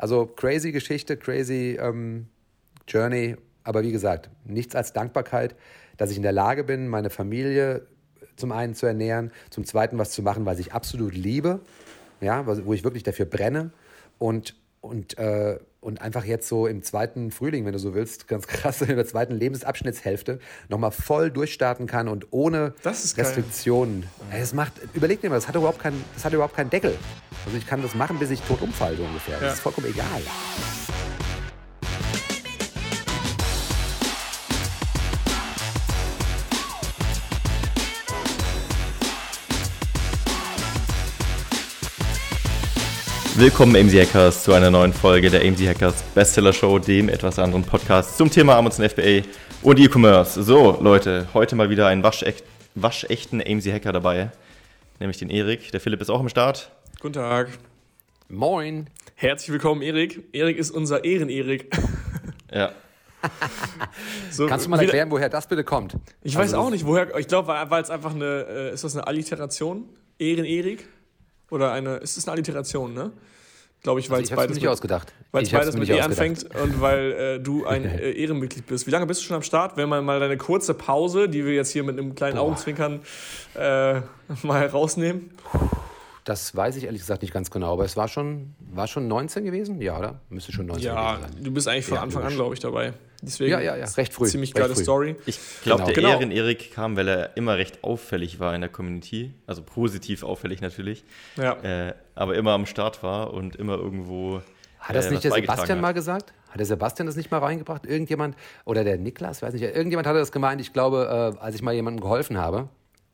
Also crazy Geschichte, crazy ähm, Journey. Aber wie gesagt, nichts als Dankbarkeit, dass ich in der Lage bin, meine Familie zum einen zu ernähren, zum zweiten was zu machen, was ich absolut liebe, ja, wo ich wirklich dafür brenne und, und, äh, und einfach jetzt so im zweiten Frühling, wenn du so willst, ganz krass, in der zweiten Lebensabschnittshälfte nochmal voll durchstarten kann und ohne Restriktionen. Es macht, überleg dir mal, das hat überhaupt keinen, das hat überhaupt keinen Deckel. Also ich kann das machen, bis ich tot umfalle, so ungefähr. Ja. Das ist vollkommen egal. Willkommen AMZ Hackers zu einer neuen Folge der AMZ Hackers Bestseller Show, dem etwas anderen Podcast zum Thema Amazon FBA und E-Commerce. So, Leute, heute mal wieder ein waschecht, waschechten AMZ Hacker dabei, nämlich den Erik. Der Philipp ist auch im Start. Guten Tag. Moin. Herzlich willkommen, Erik. Erik ist unser Ehren-Erik. Ja. so, Kannst du mal erklären, woher das bitte kommt? Ich also weiß auch nicht, woher. Ich glaube, weil es einfach eine. Äh, ist das eine Alliteration? Ehren-Erik? Oder eine. Ist das eine Alliteration, ne? glaube ich, weil also es beides nicht mit, ausgedacht. Weil es beides mit E anfängt und weil äh, du ein äh, Ehrenmitglied bist. Wie lange bist du schon am Start? Wenn man mal deine kurze Pause, die wir jetzt hier mit einem kleinen Boah. Augenzwinkern äh, mal rausnehmen. Das weiß ich ehrlich gesagt nicht ganz genau, aber es war schon, war schon 19 gewesen? Ja, oder? Müsste schon 19 ja, gewesen sein. Ja, du bist eigentlich von ja, Anfang an, glaube ich, dabei. Deswegen ja, ja, ja, recht früh. Ziemlich geile früh. Story. Ich glaube, genau. der genau. Ehren-Erik kam, weil er immer recht auffällig war in der Community. Also positiv auffällig natürlich. Ja. Äh, aber immer am Start war und immer irgendwo. Hat das äh, nicht der Sebastian hat. mal gesagt? Hat der Sebastian das nicht mal reingebracht? Irgendjemand, oder der Niklas, weiß nicht, irgendjemand hatte das gemeint. Ich glaube, äh, als ich mal jemandem geholfen habe,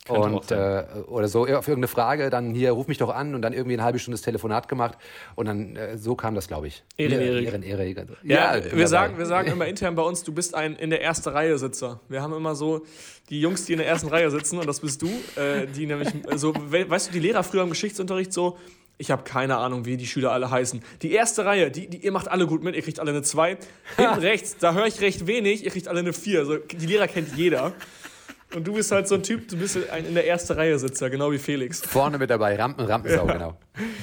und äh, oder so auf irgendeine Frage, dann hier ruf mich doch an und dann irgendwie eine halbe Stunde das Telefonat gemacht und dann äh, so kam das, glaube ich. Ehren-Erik. Ehren-Erik. Ja, ja wir sagen, wir sagen immer intern bei uns, du bist ein in der ersten Reihe Sitzer. Wir haben immer so die Jungs, die in der ersten Reihe sitzen und das bist du, äh, die nämlich so, weißt du, die Lehrer früher im Geschichtsunterricht so, ich habe keine Ahnung, wie die Schüler alle heißen. Die erste Reihe, die, die, ihr macht alle gut mit, ihr kriegt alle eine 2. Hinten rechts, da höre ich recht wenig, ihr kriegt alle eine 4. Also, die Lehrer kennt jeder. Und du bist halt so ein Typ, du bist ein in der ersten Reihe Sitzer, genau wie Felix. Vorne mit dabei, Rampen, Rampensau, ja. genau.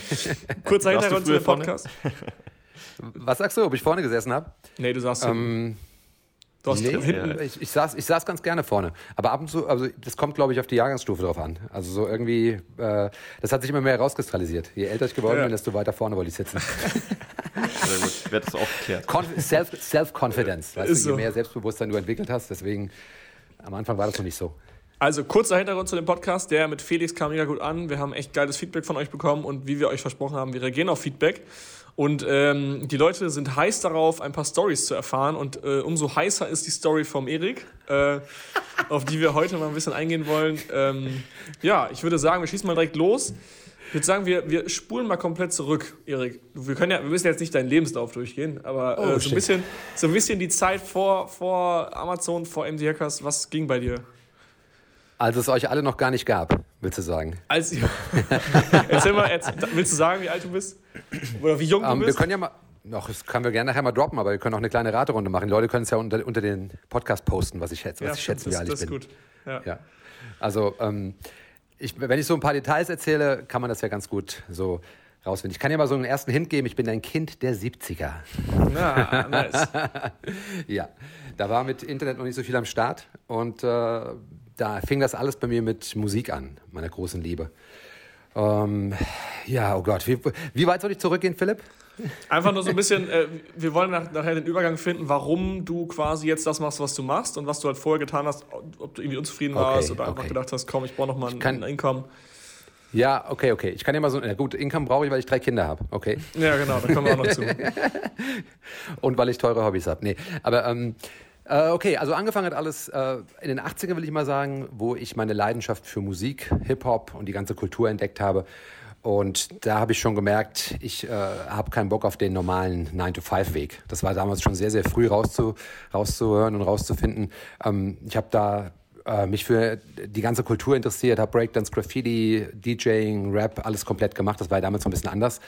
Kurzer Hintergrund zu dem Podcast. Was sagst du, ob ich vorne gesessen habe? Nee, du sagst ähm, Du hast nee, hinten. Ich, ich, saß, ich saß ganz gerne vorne. Aber ab und zu, also das kommt, glaube ich, auf die Jahrgangsstufe drauf an. Also so irgendwie, äh, das hat sich immer mehr herauskristallisiert. Je älter ich geworden ja. bin, desto weiter vorne wollte ich sitzen. Sehr gut, wird das auch geklärt. Self-Confidence, Self weißt du, je so. mehr Selbstbewusstsein du entwickelt hast, deswegen am Anfang war das noch nicht so. Also kurzer Hintergrund zu dem Podcast, der mit Felix kam mega gut an. Wir haben echt geiles Feedback von euch bekommen und wie wir euch versprochen haben, wir reagieren auf Feedback. Und ähm, die Leute sind heiß darauf, ein paar Stories zu erfahren. Und äh, umso heißer ist die Story vom Erik, äh, auf die wir heute mal ein bisschen eingehen wollen. Ähm, ja, ich würde sagen, wir schießen mal direkt los. Ich würde sagen, wir, wir spulen mal komplett zurück, Erik. Wir, können ja, wir müssen jetzt nicht deinen Lebenslauf durchgehen, aber äh, oh, so, ein bisschen, so ein bisschen die Zeit vor, vor Amazon, vor MD Hackers, was ging bei dir? Als es euch alle noch gar nicht gab, willst du sagen? Als, erzähl mal, erzähl, willst du sagen, wie alt du bist? Oder wie jung du um, bist? Wir können ja mal, noch, das können wir gerne nachher mal droppen, aber wir können auch eine kleine Raterunde machen. Die Leute können es ja unter, unter den Podcast posten, was ich schätze, was ja, ich schätze, wie alt ich bin. Das ist gut. Ja. ja. Also, ähm, ich, wenn ich so ein paar Details erzähle, kann man das ja ganz gut so rausfinden. Ich kann ja mal so einen ersten Hint geben. Ich bin ein Kind der 70er. Ja, nice. ja, da war mit Internet noch nicht so viel am Start und äh, da fing das alles bei mir mit Musik an, meiner großen Liebe. Ähm, ja, oh Gott, wie, wie weit soll ich zurückgehen, Philipp? Einfach nur so ein bisschen, äh, wir wollen nach, nachher den Übergang finden, warum du quasi jetzt das machst, was du machst und was du halt vorher getan hast, ob du irgendwie unzufrieden okay, warst oder okay. einfach gedacht hast, komm, ich brauche nochmal ein, kann, ein Income. Ja, okay, okay. Ich kann ja mal so, na gut, Income brauche ich, weil ich drei Kinder habe, okay. Ja, genau, da kommen wir auch noch zu. und weil ich teure Hobbys habe. Nee, aber ähm, äh, okay, also angefangen hat alles äh, in den 80ern, will ich mal sagen, wo ich meine Leidenschaft für Musik, Hip-Hop und die ganze Kultur entdeckt habe. Und da habe ich schon gemerkt, ich äh, habe keinen Bock auf den normalen 9-to-5-Weg. Das war damals schon sehr, sehr früh rauszu, rauszuhören und rauszufinden. Ähm, ich habe da äh, mich für die ganze Kultur interessiert, habe Breakdance, Graffiti, DJing, Rap, alles komplett gemacht. Das war ja damals noch ein bisschen anders.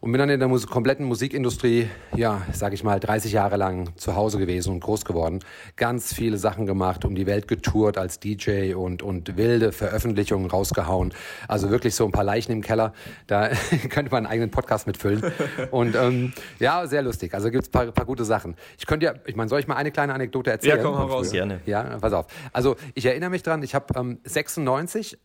Und bin dann in der Mus kompletten Musikindustrie, ja, sag ich mal, 30 Jahre lang zu Hause gewesen und groß geworden. Ganz viele Sachen gemacht, um die Welt getourt als DJ und, und wilde Veröffentlichungen rausgehauen. Also wirklich so ein paar Leichen im Keller. Da könnte man einen eigenen Podcast mitfüllen. Und ähm, ja, sehr lustig. Also gibt es ein paar, paar gute Sachen. Ich könnte ja, ich meine, soll ich mal eine kleine Anekdote erzählen? Ja, komm mal raus. Gerne. Ja, pass auf. Also ich erinnere mich dran, ich habe ähm, 96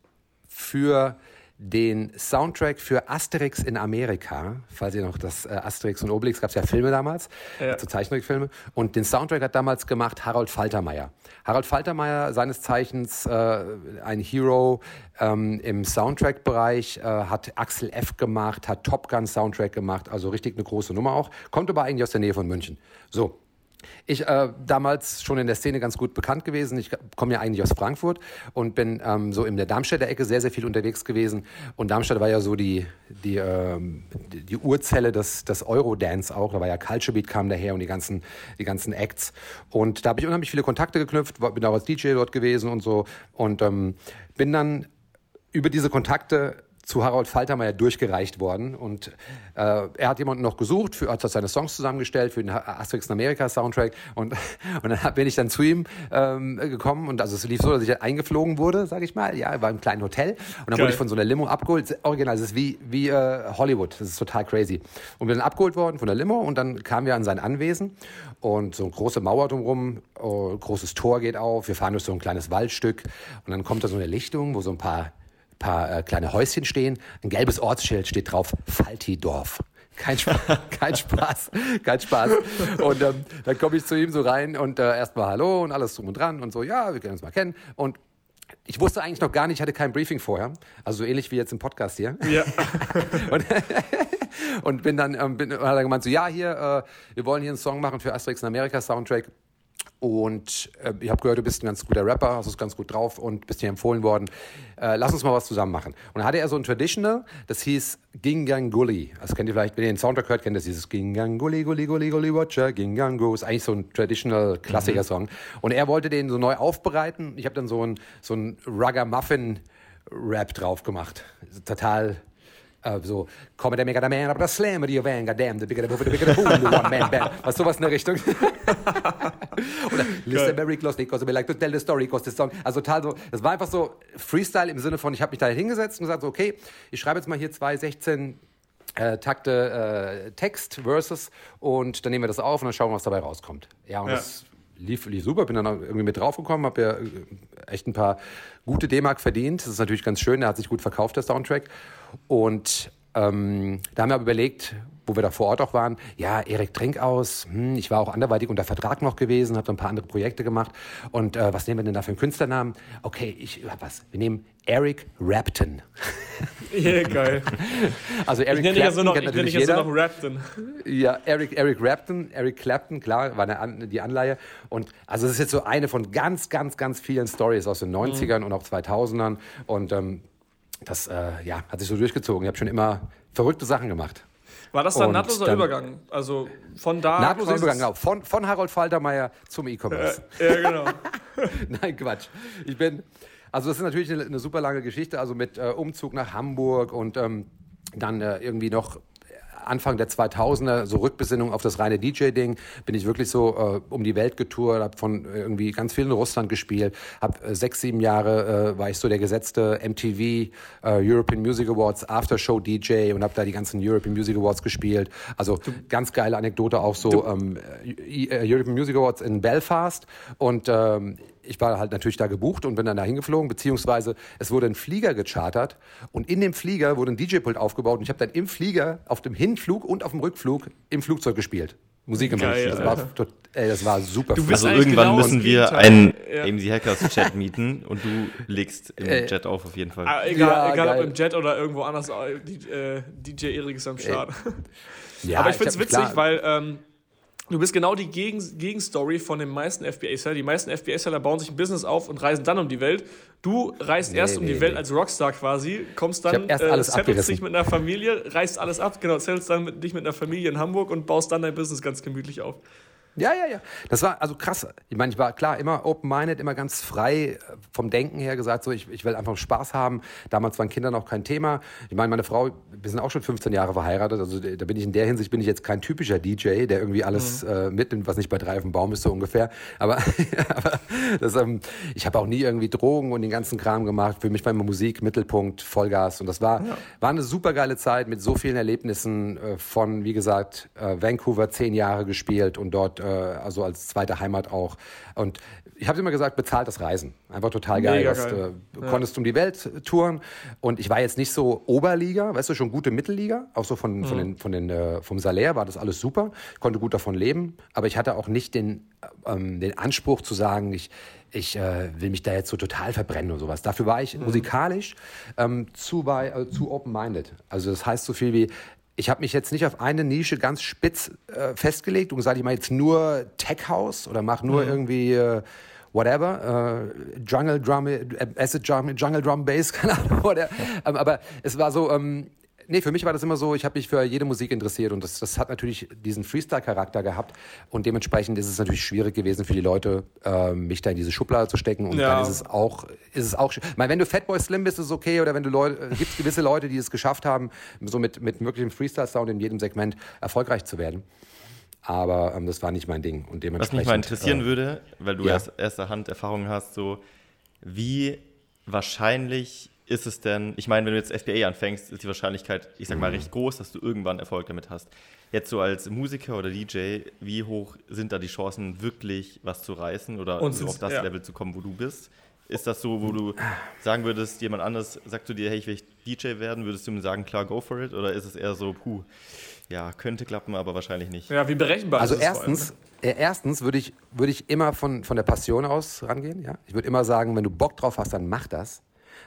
für den Soundtrack für Asterix in Amerika, falls ihr noch das äh, Asterix und Obelix, gab es ja Filme damals, Ja. so Zeichentrickfilme. Und den Soundtrack hat damals gemacht Harold Faltermeier. Harold Faltermeier, seines Zeichens äh, ein Hero ähm, im Soundtrack-Bereich, äh, hat Axel F. gemacht, hat Top Gun Soundtrack gemacht, also richtig eine große Nummer auch. Kommt aber eigentlich aus der Nähe von München. So, ich äh, damals schon in der Szene ganz gut bekannt gewesen. Ich komme ja eigentlich aus Frankfurt und bin ähm, so in der Darmstädter Ecke sehr, sehr viel unterwegs gewesen. Und Darmstadt war ja so die, die, ähm, die, Urzelle des, des Eurodance auch. Da war ja Culture Beat kam daher und die ganzen, die ganzen Acts. Und da habe ich unheimlich viele Kontakte geknüpft, bin auch als DJ dort gewesen und so. Und ähm, bin dann über diese Kontakte zu Harold Faltermeier durchgereicht worden. Und äh, er hat jemanden noch gesucht, für, hat seine Songs zusammengestellt für den Asterix in Amerika Soundtrack. Und, und dann bin ich dann zu ihm ähm, gekommen. Und also es lief so, dass ich eingeflogen wurde, sage ich mal. Ja, war im kleinen Hotel. Und dann Geil. wurde ich von so einer Limo abgeholt. Original, es ist wie, wie äh, Hollywood. Das ist total crazy. Und bin dann abgeholt worden von der Limo. Und dann kamen wir an sein Anwesen. Und so eine große Mauer drumherum, oh, großes Tor geht auf. Wir fahren durch so ein kleines Waldstück. Und dann kommt da so eine Lichtung, wo so ein paar paar äh, kleine Häuschen stehen. Ein gelbes Ortsschild steht drauf, Faltidorf. Kein, Spaß, kein Spaß, kein Spaß. Und ähm, dann komme ich zu ihm so rein und äh, erstmal Hallo und alles drum und dran und so, ja, wir können uns mal kennen. Und ich wusste eigentlich noch gar nicht, ich hatte kein Briefing vorher. Also so ähnlich wie jetzt im Podcast hier. Ja. Und, und bin dann, ähm, bin, hat er gemeint so, ja, hier, äh, wir wollen hier einen Song machen für Asterix in Amerika Soundtrack. Und äh, ich habe gehört, du bist ein ganz guter Rapper, hast es ganz gut drauf und bist dir empfohlen worden. Äh, lass uns mal was zusammen machen. Und dann hatte er so ein Traditional, das hieß Ginganguli. Das kennt ihr vielleicht, wenn ihr den Soundtrack hört, kennt ihr dieses Ginganguli, Gulli, Gulli, Gulli, Watcher, Gingango. Ist eigentlich so ein Traditional Klassiker-Song. Und er wollte den so neu aufbereiten. Ich habe dann so ein, so ein Ragamuffin-Rap drauf gemacht. Total äh, so, komme der mega der man, aber das Slammer, die Van, goddamn, the bigger the bigger the boom, the one man band. Was sowas in der Richtung. Oder listen very closely, because like to tell the story, because the song. Also total so, das war einfach so Freestyle im Sinne von, ich habe mich da hingesetzt und gesagt, so, okay, ich schreibe jetzt mal hier zwei 16 äh, Takte äh, Text, Verses und dann nehmen wir das auf und dann schauen wir, was dabei rauskommt. Ja, und Ja. das lief, lief super, bin dann irgendwie mit draufgekommen, habe ja äh, echt ein paar gute D-Mark verdient. Das ist natürlich ganz schön, der hat sich gut verkauft, der Soundtrack. Und ähm, da haben wir aber überlegt, wo wir da vor Ort auch waren, ja, Erik Trinkhaus, hm, ich war auch anderweitig unter Vertrag noch gewesen, habe so ein paar andere Projekte gemacht. Und äh, was nehmen wir denn da für einen Künstlernamen? Okay, ich hab was. Wir nehmen Eric Rapton. ja, geil. Also Ich Eric nenne dich ja so Clapton noch, kennt ich natürlich dich ja so jeder. noch Rapton. Ja, Eric, Eric Clapton, Eric Clapton, klar, war eine, die Anleihe. Und also es ist jetzt so eine von ganz, ganz, ganz vielen Stories aus den 90ern und auch 2000ern. Und ähm, das äh, ja, hat sich so durchgezogen. Ich habe schon immer verrückte Sachen gemacht. War das dann Und nahtloser dann- Übergang? Also von da. Nahtloser Übergang, genau. Von, von Harold Faltermeier zum E-Commerce. Ja, genau. Nein, Quatsch. Ich bin, also das ist natürlich eine, eine super lange Geschichte, also mit äh, Umzug nach Hamburg und ähm, dann äh, irgendwie noch Anfang der 2000er, so Rückbesinnung auf das reine DJ-Ding, bin ich wirklich so äh, um die Welt getourt, habe von äh, irgendwie ganz viel in Russland gespielt, habe äh, sechs, sieben Jahre äh, war ich so der gesetzte MTV äh, European Music Awards Aftershow DJ und habe da die ganzen European Music Awards gespielt. Also ganz geile Anekdote auch so ähm, äh, European Music Awards in Belfast und ähm, ich war halt natürlich da gebucht und bin dann da hingeflogen, beziehungsweise es wurde ein Flieger gechartert und in dem Flieger wurde ein DJ-Pult aufgebaut und ich habe dann im Flieger auf dem Hinflug und auf dem Rückflug im Flugzeug gespielt. Musik gemacht. Geil, das, war, ey, das war super. Also irgendwann genau müssen wir einen Ja. AMC Hackers Chat mieten und du legst im Äh, Chat auf auf jeden Fall. Ah, egal, Ja, egal ob im Jet oder irgendwo anders, äh, die- äh, DJ Erik ist am Start. ja, Aber ich finde es witzig, klar- weil ähm, du bist genau die Gegen Gegenstory von den meisten FBA-Seller. Die meisten FBA-Seller bauen sich ein Business auf und reisen dann um die Welt. Du reist Nee, erst um nee, die Welt nee. als Rockstar quasi, kommst dann, alles settelst abgerissen. dich mit einer Familie, reißt alles ab, genau, settelst dann mit, dich mit einer Familie in Hamburg und baust dann dein Business ganz gemütlich auf. Ja, ja, ja. Das war also krass. Ich meine, ich war klar immer open-minded, immer ganz frei äh, vom Denken her gesagt, so ich, ich will einfach Spaß haben. Damals waren Kinder noch kein Thema. Ich meine, meine Frau, wir sind auch schon 15 Jahre verheiratet, also da bin ich in der Hinsicht bin ich jetzt kein typischer DJ, der irgendwie alles mhm. äh, mitnimmt, was nicht bei drei auf dem Baum ist, so ungefähr. Aber, aber das, ähm, ich habe auch nie irgendwie Drogen und den ganzen Kram gemacht. Für mich war immer Musik Mittelpunkt, Vollgas und das war, ja. war eine super geile Zeit mit so vielen Erlebnissen äh, von, wie gesagt, äh, Vancouver zehn Jahre gespielt und dort äh, also als zweite Heimat auch. Und ich habe immer gesagt, bezahlt das Reisen. Einfach total geil. Mega dass, geil. Du ja. konntest um die Welt touren. Und ich war jetzt nicht so Oberliga, weißt du, schon gute Mittelliga. Auch so von, mhm. von den, von den, äh, vom Salär war das alles super. Konnte gut davon leben. Aber ich hatte auch nicht den, ähm, den Anspruch zu sagen, ich, ich äh, will mich da jetzt so total verbrennen und sowas. Dafür war ich mhm. musikalisch ähm, zu, äh, zu open-minded. Also das heißt so viel wie, ich habe mich jetzt nicht auf eine Nische ganz spitz äh, festgelegt und gesagt, ich mache jetzt nur Tech House oder mache nur mhm. irgendwie äh, whatever, äh, Jungle Drum, äh, Acid Drum, Jungle Drum Bass, keine Ahnung. Oder, ähm, aber es war so, ähm, nee, für mich war das immer so, ich habe mich für jede Musik interessiert und das, das hat natürlich diesen Freestyle-Charakter gehabt und dementsprechend ist es natürlich schwierig gewesen für die Leute, äh, mich da in diese Schublade zu stecken und ja. dann ist es auch, ist es auch, ich meine, wenn du Fatboy Slim bist, ist es okay oder wenn du Leute, äh, gibt es gewisse Leute, die es geschafft haben, so mit, mit wirklichem Freestyle-Sound in jedem Segment erfolgreich zu werden. Aber ähm, das war nicht mein Ding und dementsprechend. Was mich mal interessieren äh, würde, weil du ja. erst erster Hand Erfahrungen hast, so wie wahrscheinlich ist es denn, ich meine, wenn du jetzt FBA anfängst, ist die Wahrscheinlichkeit, ich sag mal, recht groß, dass du irgendwann Erfolg damit hast. Jetzt so als Musiker oder DJ, wie hoch sind da die Chancen, wirklich was zu reißen oder Und so auf das ja. Level zu kommen, wo du bist? Ist das so, wo du sagen würdest, jemand anders sagt zu dir, hey, ich will DJ werden, würdest du ihm sagen, klar, go for it? Oder ist es eher so, puh, ja, könnte klappen, aber wahrscheinlich nicht? Ja, wie berechenbar also ist es? Also erstens, ne? äh, erstens würde ich, würd ich immer von, von der Passion aus rangehen. Ja? Ich würde immer sagen, wenn du Bock drauf hast, dann mach das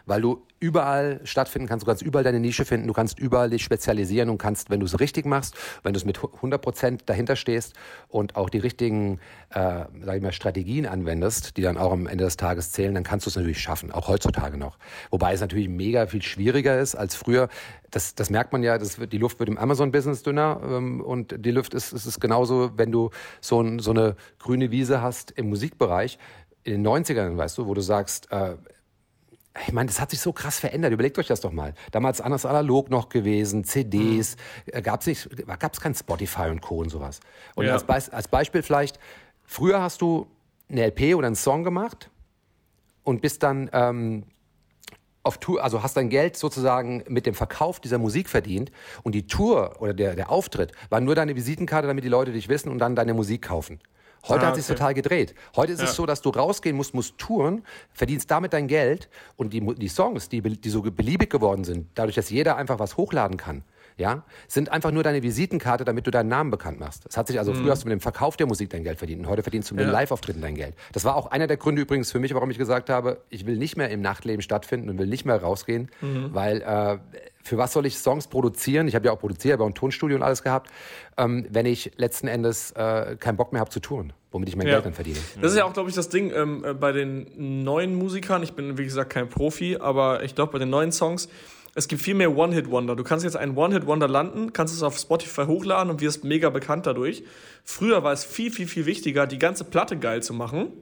weil du überall stattfinden kannst, du kannst überall deine Nische finden, du kannst überall dich spezialisieren und kannst, wenn du es richtig machst, wenn du es mit 100 Prozent dahinter stehst und auch die richtigen, äh, sag ich mal, Strategien anwendest, die dann auch am Ende des Tages zählen, dann kannst du es natürlich schaffen, auch heutzutage noch. Wobei es natürlich mega viel schwieriger ist als früher. Das, das merkt man ja, das wird, die Luft wird im Amazon-Business dünner ähm, und die Luft ist, ist, ist genauso, wenn du so, ein, so eine grüne Wiese hast im Musikbereich, in den 90ern, weißt du, wo du sagst, äh, ich meine, das hat sich so krass verändert. Überlegt euch das doch mal. Damals anders analog noch gewesen, CDs, mhm. gab es nicht, gab es kein Spotify und Co. und sowas. Und ja. als, Be als Beispiel vielleicht, früher hast du eine LP oder einen Song gemacht und bist dann ähm, auf Tour, also hast dein Geld sozusagen mit dem Verkauf dieser Musik verdient und die Tour oder der, der Auftritt war nur deine Visitenkarte, damit die Leute dich wissen und dann deine Musik kaufen. Heute ah, hat sich okay. total gedreht. Heute ist ja. es so, dass du rausgehen musst, musst touren, verdienst damit dein Geld und die, die Songs, die, die so beliebig geworden sind, dadurch, dass jeder einfach was hochladen kann, ja, sind einfach nur deine Visitenkarte, damit du deinen Namen bekannt machst. Das hat sich also, mhm. früher hast du mit dem Verkauf der Musik dein Geld verdient und heute verdienst du mit ja. den Live-Auftritten dein Geld. Das war auch einer der Gründe übrigens für mich, warum ich gesagt habe, ich will nicht mehr im Nachtleben stattfinden und will nicht mehr rausgehen, mhm. weil äh, für was soll ich Songs produzieren? Ich habe ja auch produziert, habe auch ein Tonstudio und alles gehabt, ähm, wenn ich letzten Endes äh, keinen Bock mehr habe zu touren, womit ich mein ja. Geld dann verdiene. Das ist ja auch, glaube ich, das Ding ähm, äh, bei den neuen Musikern. Ich bin, wie gesagt, kein Profi, aber ich glaube, bei den neuen Songs, es gibt viel mehr One-Hit-Wonder. Du kannst jetzt einen One-Hit-Wonder landen, kannst es auf Spotify hochladen und wirst mega bekannt dadurch. Früher war es viel, viel, viel wichtiger, die ganze Platte geil zu machen.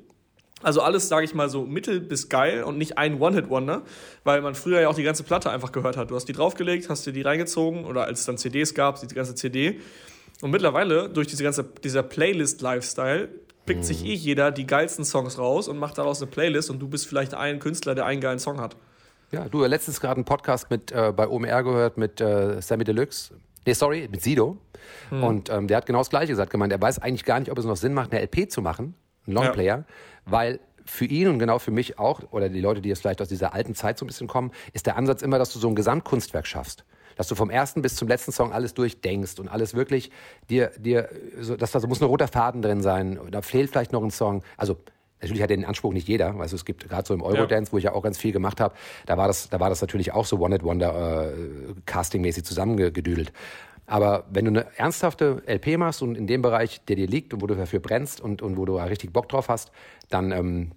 Also alles, sage ich mal, so mittel bis geil und nicht ein One-Hit-Wonder, weil man früher ja auch die ganze Platte einfach gehört hat. Du hast die draufgelegt, hast dir die reingezogen oder als es dann CDs gab, die ganze CD. Und mittlerweile, durch diese ganze, dieser Playlist-Lifestyle, pickt mhm. sich eh jeder die geilsten Songs raus und macht daraus eine Playlist und du bist vielleicht ein Künstler, der einen geilen Song hat. Ja, du hast letztens gerade einen Podcast mit, äh, bei OMR gehört mit äh, Sammy Deluxe. Nee, sorry, mit Sido. Mhm. Und ähm, der hat genau das Gleiche gesagt, gemeint, er weiß eigentlich gar nicht, ob es noch Sinn macht, eine LP zu machen, einen Longplayer, ja. weil für ihn und genau für mich auch, oder die Leute, die jetzt vielleicht aus dieser alten Zeit so ein bisschen kommen, ist der Ansatz immer, dass du so ein Gesamtkunstwerk schaffst dass du vom ersten bis zum letzten Song alles durchdenkst und alles wirklich dir, dir, so, dass da muss ein roter Faden drin sein, da fehlt vielleicht noch ein Song. Also Natürlich hat den Anspruch nicht jeder. Also es gibt gerade so im Eurodance, ja. wo ich ja auch ganz viel gemacht habe, da war das, da war das natürlich auch so One Hit Wonder äh, Casting-mäßig zusammengedüdelt. Aber wenn du eine ernsthafte LP machst und in dem Bereich, der dir liegt und wo du dafür brennst und, und wo du richtig Bock drauf hast, dann ähm,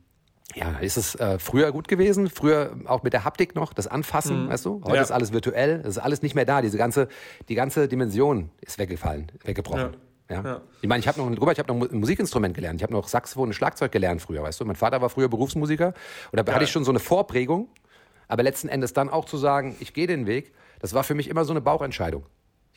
ja, ist es äh, früher gut gewesen, früher auch mit der Haptik noch, das Anfassen, mhm. weißt du? Heute ja. ist alles virtuell, das ist alles nicht mehr da. Diese ganze, die ganze Dimension ist weggefallen, weggebrochen. Ja. Ja? ja. Ich meine, ich habe noch, drüber, ich habe noch ein Musikinstrument gelernt. Ich habe noch Saxophon und Schlagzeug gelernt früher, weißt du. Mein Vater war früher Berufsmusiker und da hatte ich schon so eine Vorprägung. Aber letzten Endes dann auch zu sagen, ich gehe den Weg, das war für mich immer so eine Bauchentscheidung.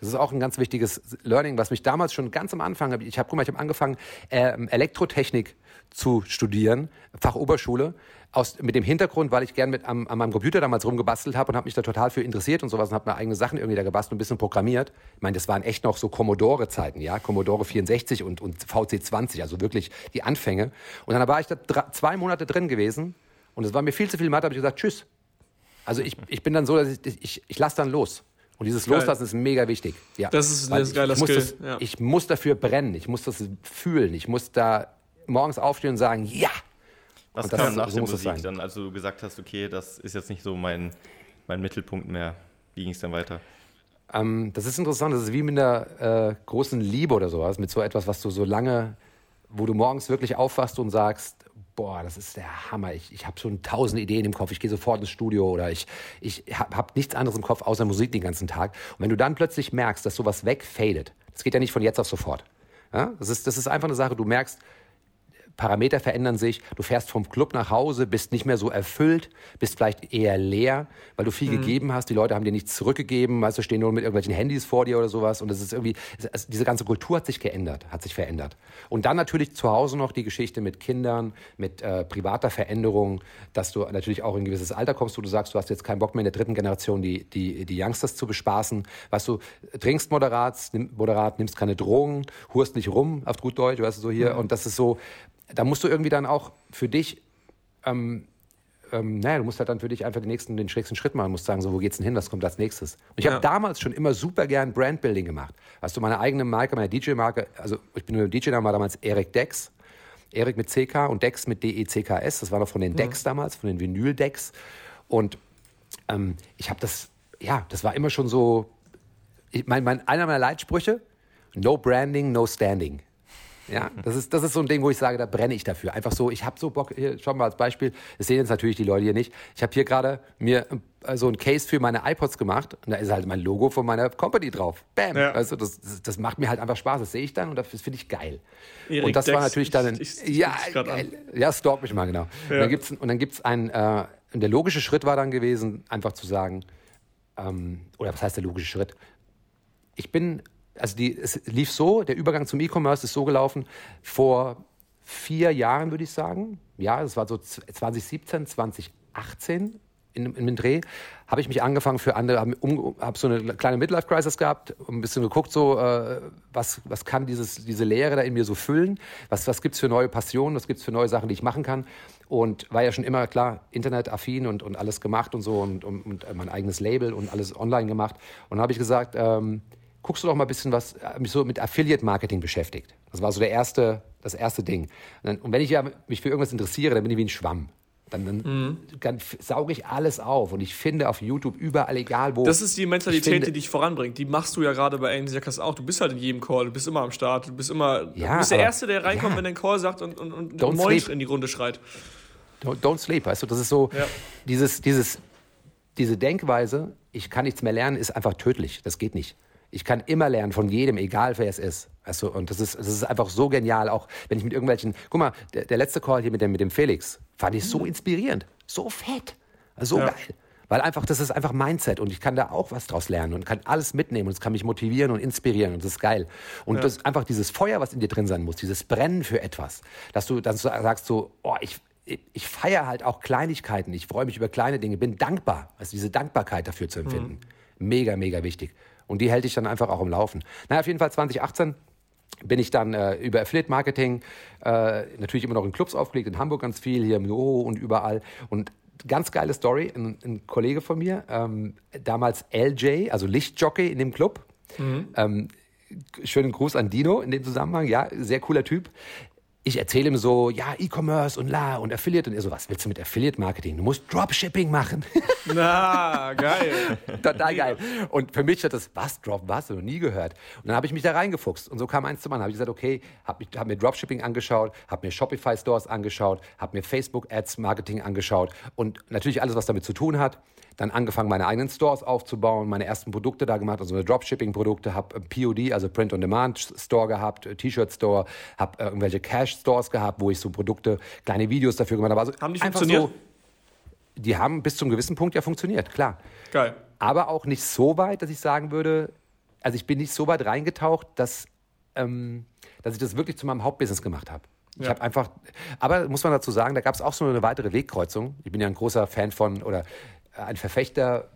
Das ist auch ein ganz wichtiges Learning, was mich damals schon ganz am Anfang, ich habe, guck mal, ich habe angefangen, äh, Elektrotechnik zu studieren, Fachoberschule, aus, mit dem Hintergrund, weil ich gern mit am, an meinem Computer damals rumgebastelt habe und habe mich da total für interessiert und sowas und habe mir eigene Sachen irgendwie da gebastelt und ein bisschen programmiert. Ich meine, das waren echt noch so Commodore-Zeiten, ja, Commodore 64 und, und VC 20, also wirklich die Anfänge. Und dann war ich da drei, zwei Monate drin gewesen und es war mir viel zu viel Mathe, habe ich gesagt, tschüss. Also ich, ich bin dann so, dass ich, ich, ich lasse dann los. Und dieses Geil. Loslassen ist mega wichtig. Ja. Das ist ein geiler Skill. Das, ja. Ich muss dafür brennen. Ich muss das fühlen. Ich muss da morgens aufstehen und sagen, ja. Was und kam nach so der Musik dann, als du gesagt hast, okay, das ist jetzt nicht so mein, mein Mittelpunkt mehr? Wie ging es dann weiter? Ähm, das ist interessant. Das ist wie mit einer äh, großen Liebe oder sowas, mit so etwas, was du so lange, wo du morgens wirklich aufwachst und sagst, boah, das ist der Hammer. Ich, ich habe schon tausend Ideen im Kopf. Ich gehe sofort ins Studio oder ich, ich habe hab nichts anderes im Kopf außer Musik den ganzen Tag. Und wenn du dann plötzlich merkst, dass sowas wegfadet, das geht ja nicht von jetzt auf sofort. Ja? Das, ist, das ist einfach eine Sache, du merkst, Parameter verändern sich. Du fährst vom Club nach Hause, bist nicht mehr so erfüllt, bist vielleicht eher leer, weil du viel mhm. gegeben hast. Die Leute haben dir nichts zurückgegeben, weißt du, stehen nur mit irgendwelchen Handys vor dir oder sowas. Und das ist irgendwie, also diese ganze Kultur hat sich geändert, hat sich verändert. Und dann natürlich zu Hause noch die Geschichte mit Kindern, mit äh, privater Veränderung, dass du natürlich auch in ein gewisses Alter kommst, wo du sagst, du hast jetzt keinen Bock mehr in der dritten Generation die, die, die Youngsters zu bespaßen. Weißt du, trinkst moderat, nimm, moderat, nimmst keine Drogen, hurst nicht rum, auf gut Deutsch, weißt du, so hier. Mhm. Und das ist so, da musst du irgendwie dann auch für dich, ähm, ähm, naja, du musst halt dann für dich einfach den nächsten, den schrägsten Schritt machen, musst sagen, so, wo geht's denn hin, was kommt als nächstes? Und ich ja. habe damals schon immer super gern Brandbuilding gemacht. Hast du meine eigene Marke, meine DJ-Marke, also ich bin nur DJ-Name war damals Eric Dex. Erik mit CK und Dex mit D-E-C-K-S. Das war noch von den Decks ja. damals, von den Vinyl-Decks. Und ähm, ich habe das, ja, das war immer schon so, ich, mein, mein, einer meiner Leitsprüche, no branding, no standing. Ja, das ist, das ist so ein Ding, wo ich sage, da brenne ich dafür. Einfach so, ich habe so Bock, hier, schau mal als Beispiel, das sehen jetzt natürlich die Leute hier nicht. Ich habe hier gerade mir äh, so ein Case für meine iPods gemacht und da ist halt mein Logo von meiner Company drauf. Bam. Ja. Also das, das, das, macht mir halt einfach Spaß. Das sehe ich dann und das finde ich geil. Erik und das Dex, war natürlich dann ein, ich, ich, ja, geil. ja, stalk mich mal genau. Ja. Und dann gibt's und dann gibt's ein äh, der logische Schritt war dann gewesen, einfach zu sagen, ähm, oder was heißt der logische Schritt? Ich bin also die, es lief so, der Übergang zum E-Commerce ist so gelaufen, vor vier Jahren würde ich sagen, ja, das war so 2017, 2018 in, in dem Dreh, habe ich mich angefangen für andere, habe hab so eine kleine Midlife-Crisis gehabt, ein bisschen geguckt, so, äh, was, was kann dieses, diese Lehre da in mir so füllen, was, was es für neue Passionen, was gibt es für neue Sachen, die ich machen kann? Und war ja schon immer, klar, internetaffin und, und alles gemacht und so und, und, und mein eigenes Label und alles online gemacht. Und dann habe ich gesagt, ähm, guckst du doch mal ein bisschen was, äh, mich so mit Affiliate-Marketing beschäftigt. Das war so der erste, das erste Ding. Und, dann, und wenn ich ja mich für irgendwas interessiere, dann bin ich wie ein Schwamm. Dann, dann, mhm. dann sauge ich alles auf und ich finde auf YouTube überall, egal wo. Das ist die Mentalität, finde, die dich voranbringt. Die machst du ja gerade bei Jackers auch. Du bist halt in jedem Call, du bist immer am Start, du bist immer, ja, du bist der Erste, der reinkommt, ja. wenn der Call sagt und, und, und Moin in die Runde schreit. Don't, don't sleep, weißt du, das ist so, ja. dieses, dieses, diese Denkweise, ich kann nichts mehr lernen, ist einfach tödlich. Das geht nicht. Ich kann immer lernen von jedem, egal wer es ist. Also, und das ist, das ist einfach so genial, auch wenn ich mit irgendwelchen, guck mal, der, der letzte Call hier mit dem, mit dem Felix, fand ich so mhm. inspirierend, so fett, so ja. geil. Weil einfach, das ist einfach Mindset und ich kann da auch was draus lernen und kann alles mitnehmen und es kann mich motivieren und inspirieren und das ist geil. Und ja. das ist einfach dieses Feuer, was in dir drin sein muss, dieses Brennen für etwas, dass du dann sagst so, oh, ich, ich feiere halt auch Kleinigkeiten, ich freue mich über kleine Dinge, bin dankbar, also diese Dankbarkeit dafür zu empfinden. Mhm. Mega, mega wichtig. Und die hält dich dann einfach auch im Laufen. Naja, auf jeden Fall 2018 bin ich dann äh, über Affiliate Marketing äh, natürlich immer noch in Clubs aufgelegt, in Hamburg ganz viel, hier im Noho und überall. Und ganz geile Story, ein, ein Kollege von mir, ähm, damals LJ, also Lichtjockey in dem Club. Mhm. Ähm, schönen Gruß an Dino in dem Zusammenhang, ja, sehr cooler Typ ich erzähle ihm so, ja, E-Commerce und la und Affiliate und er so, was willst du mit Affiliate Marketing? Du musst Dropshipping machen. Na, geil. Total geil. Und für mich hat das, was, Drop, was, noch nie gehört. Und dann habe ich mich da reingefuchst und so kam eins zum anderen. Habe ich gesagt, okay, habe hab mir Dropshipping angeschaut, habe mir Shopify Stores angeschaut, habe mir Facebook Ads Marketing angeschaut und natürlich alles, was damit zu tun hat. Dann angefangen, meine eigenen Stores aufzubauen, meine ersten Produkte da gemacht, also Dropshipping-Produkte, habe POD, also Print-on-Demand-Store gehabt, T-Shirt-Store, habe äh, irgendwelche Cash-Stores gehabt, wo ich so Produkte, kleine Videos dafür gemacht habe. Also Haben die funktioniert? So, die haben bis zum gewissen Punkt ja funktioniert, klar. Geil. Aber auch nicht so weit, dass ich sagen würde, also ich bin nicht so weit reingetaucht, dass, ähm, dass ich das wirklich zu meinem Hauptbusiness gemacht habe. Ich Ja. habe einfach, aber muss man dazu sagen, da gab es auch so eine weitere Wegkreuzung. Ich bin ja ein großer Fan von oder äh, ein Verfechter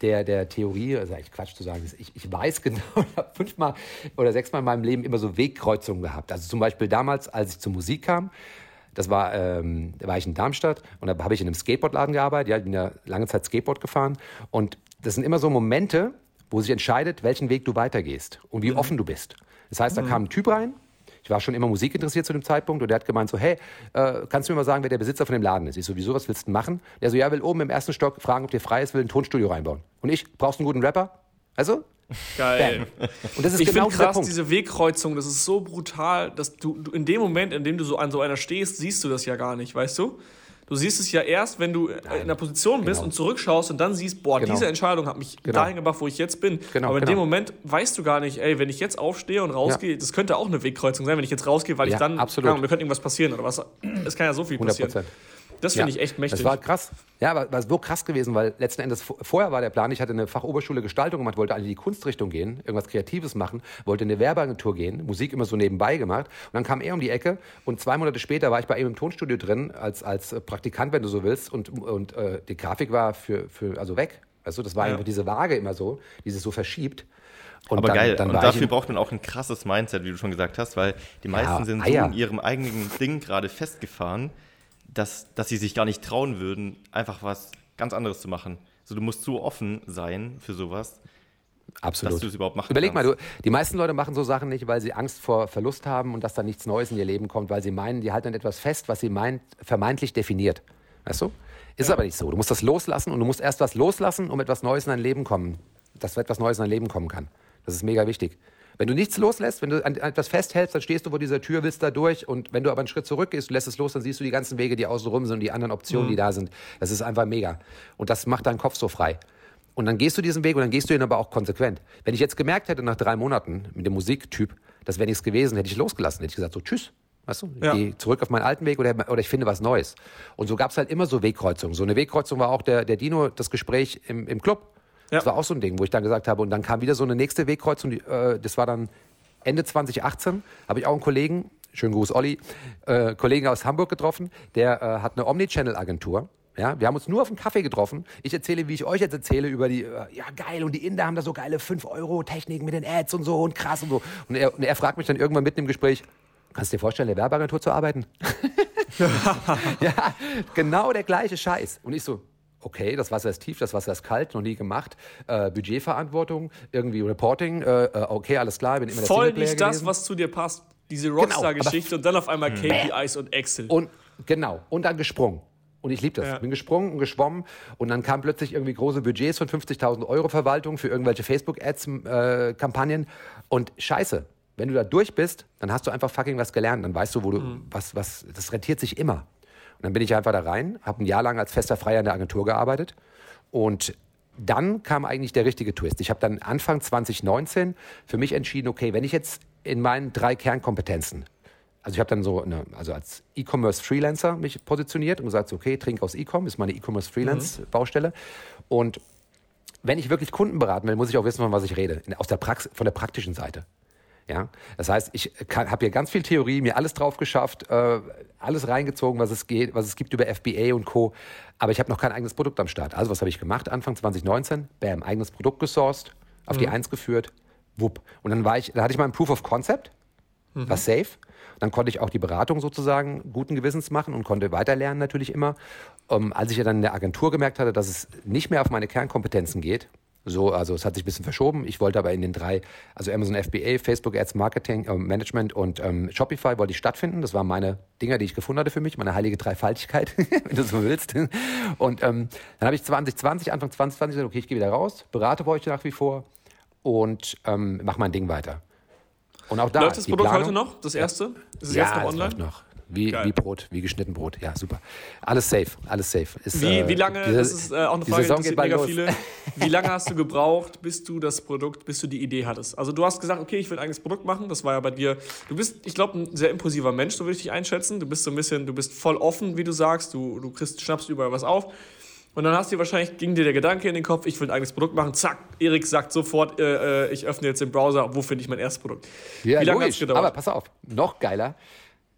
der, der Theorie, also eigentlich Quatsch zu sagen, ich, ich weiß genau, ich habe fünfmal oder sechsmal in meinem Leben immer so Wegkreuzungen gehabt. Also zum Beispiel damals, als ich zur Musik kam, das war, ähm, da war ich in Darmstadt und da habe ich in einem Skateboardladen gearbeitet. Ja, ich bin ja lange Zeit Skateboard gefahren. Und das sind immer so Momente, wo sich entscheidet, welchen Weg du weitergehst und wie offen du bist. Das heißt, da kam ein Typ rein. Ich war schon immer Musik interessiert zu dem Zeitpunkt und der hat gemeint so, hey, äh, kannst du mir mal sagen, wer der Besitzer von dem Laden ist? Ich so, wieso, was willst du denn machen? Der so, ja, will oben im ersten Stock fragen, ob der frei ist, will ein Tonstudio reinbauen. Und ich, brauchst du einen guten Rapper? Also? Geil. Und das ist Ich genau finde krass, Punkt. diese Wegkreuzung, das ist so brutal, dass du, du in dem Moment, in dem du so an so einer stehst, siehst du das ja gar nicht, weißt du? Du siehst es ja erst, wenn du in einer Position bist genau. und zurückschaust und dann siehst, boah, Genau. diese Entscheidung hat mich Genau. dahin gebracht, wo ich jetzt bin. Genau, Aber in genau. dem Moment weißt du gar nicht, ey, wenn ich jetzt aufstehe und rausgehe, das könnte auch eine Wegkreuzung sein, wenn ich jetzt rausgehe, weil ich Ja, dann, absolut. Ahnung, mir könnte irgendwas passieren oder was. Es kann ja so viel 100 passieren. Das finde ich echt mächtig. Das war krass. Ja, aber war so krass gewesen, weil letzten Endes vorher war der Plan, ich hatte eine Fachoberschule Gestaltung gemacht, wollte eigentlich in die Kunstrichtung gehen, irgendwas Kreatives machen, wollte in eine Werbeagentur gehen, Musik immer so nebenbei gemacht. Und dann kam er um die Ecke und zwei Monate später war ich bei ihm im Tonstudio drin, als, als äh, Praktikant, wenn du so willst. Und, und äh, die Grafik war für, für also weg. Also das war Ja. einfach diese Waage immer so, die sich so verschiebt. Und Aber dann, geil, Dann und dafür braucht man auch ein krasses Mindset, wie du schon gesagt hast, weil die meisten sind so in ihrem eigenen Ding gerade festgefahren, dass, dass sie sich gar nicht trauen würden, einfach was ganz anderes zu machen. So, du musst so offen sein für sowas, Absolut. dass du es überhaupt machen Überleg mal, kannst. du, die meisten Leute machen so Sachen nicht, weil sie Angst vor Verlust haben und dass da nichts Neues in ihr Leben kommt, weil sie meinen, die halten an etwas fest, was sie meint, vermeintlich definiert. Weißt du? Ist aber nicht so. Du musst das loslassen und du musst erst was loslassen, um etwas Neues in dein Leben kommen, dass etwas Neues in dein Leben kommen kann. Das ist mega wichtig. Wenn du nichts loslässt, wenn du an etwas festhältst, dann stehst du vor dieser Tür, willst da durch und wenn du aber einen Schritt zurückgehst, du lässt es los, dann siehst du die ganzen Wege, die außen rum sind und die anderen Optionen, die da sind. Das ist einfach mega. Und das macht deinen Kopf so frei. Und dann gehst du diesen Weg und dann gehst du ihn aber auch konsequent. Wenn ich jetzt gemerkt hätte nach drei Monaten mit dem Musiktyp, das wäre nichts gewesen, hätte ich losgelassen, hätte ich gesagt so tschüss. Weißt du, ich Ja. gehe zurück auf meinen alten Weg oder, oder ich finde was Neues. Und so gab es halt immer so Wegkreuzungen. So eine Wegkreuzung war auch der, der Dino, das Gespräch im, im Club. Ja. Das war auch so ein Ding, wo ich dann gesagt habe, und dann kam wieder so eine nächste Wegkreuzung, die, äh, das war dann Ende 2018, habe ich auch einen Kollegen, schönen Gruß Olli, äh, Kollegen aus Hamburg getroffen, der äh, hat eine Omnichannel-Agentur. Ja, wir haben uns nur auf einen Kaffee getroffen. Ich erzähle, wie ich euch jetzt erzähle, über die, äh, ja geil, und die Inder haben da so geile 5-Euro-Techniken mit den Ads und so und krass und so. Und er, und er fragt mich dann irgendwann mitten im Gespräch, kannst du dir vorstellen, in der Werbeagentur zu arbeiten? ja, genau der gleiche Scheiß. Und ich so, okay, das Wasser ist tief, das Wasser ist kalt, noch nie gemacht. Äh, Budgetverantwortung, irgendwie Reporting, äh, äh, okay, alles klar, bin immer der Voll nicht das, gewesen. was zu dir passt. Diese Genau, Rockstar-Geschichte und dann auf einmal KPIs und Excel. Und genau, und dann gesprungen. Und ich liebe das. Ja. Bin gesprungen und geschwommen und dann kamen plötzlich irgendwie große Budgets von 50.000 Euro Verwaltung für irgendwelche Facebook-Ads-Kampagnen. und scheiße, wenn du da durch bist, dann hast du einfach fucking was gelernt. Dann weißt du, wo du, was, was, das rentiert sich immer. Dann bin ich einfach da rein, habe ein Jahr lang als fester Freier in der Agentur gearbeitet und dann kam eigentlich der richtige Twist. Ich habe dann Anfang 2019 für mich entschieden, okay, wenn ich jetzt in meinen drei Kernkompetenzen, also ich habe dann so, eine, also als E-Commerce-Freelancer mich positioniert und gesagt, okay, Trink aus E-Com ist meine E-Commerce-Freelance-Baustelle. Und wenn ich wirklich Kunden beraten will, muss ich auch wissen, von was ich rede, aus der Prax von der praktischen Seite. Ja, das heißt, ich habe hier ganz viel Theorie, mir alles drauf geschafft, äh, alles reingezogen, was es geht, was es gibt über FBA und Co. Aber ich habe noch kein eigenes Produkt am Start. Also was habe ich gemacht? Anfang 2019, bam, eigenes Produkt gesourced, auf die Eins geführt, wupp. Und dann war ich, da hatte ich mal ein Proof of Concept, war safe. Dann konnte ich auch die Beratung sozusagen guten Gewissens machen und konnte weiterlernen natürlich immer. Ähm, als ich ja dann in der Agentur gemerkt hatte, dass es nicht mehr auf meine Kernkompetenzen geht, so, also es hat sich ein bisschen verschoben. Ich wollte aber in den drei, also Amazon FBA, Facebook Ads Marketing, äh, Management und ähm, Shopify wollte ich stattfinden. Das waren meine Dinger, die ich gefunden hatte für mich, meine heilige Dreifaltigkeit, wenn du so willst. Und ähm, dann habe ich 2020, Anfang 2020 gesagt, okay, ich gehe wieder raus, berate bei euch nach wie vor und ähm, mache mein Ding weiter. Und auch da Läuft das Produkt Planung, heute noch? Das erste? Ist es ja, jetzt noch online? läuft noch. Wie, wie Brot, wie geschnitten Brot. Ja, super. Alles safe, alles safe. Ist, wie, äh, wie lange, diese, das ist äh, auch eine Frage, die interessiert mega los. viele. Wie lange hast du gebraucht, bis du das Produkt, bis du die Idee hattest? Also du hast gesagt, okay, ich will ein eigenes Produkt machen. Das war ja bei dir, du bist, ich glaube, ein sehr impulsiver Mensch, so würde ich dich einschätzen. Du bist so ein bisschen, du bist voll offen, wie du sagst. Du, du kriegst, schnappst überall was auf. Und dann hast du wahrscheinlich, ging dir der Gedanke in den Kopf, ich will ein eigenes Produkt machen. Zack, Erik sagt sofort, äh, äh ich öffne jetzt den Browser, wo finde ich mein erstes Produkt? Ja, Wie lange hat es gedauert? Aber pass auf, noch geiler.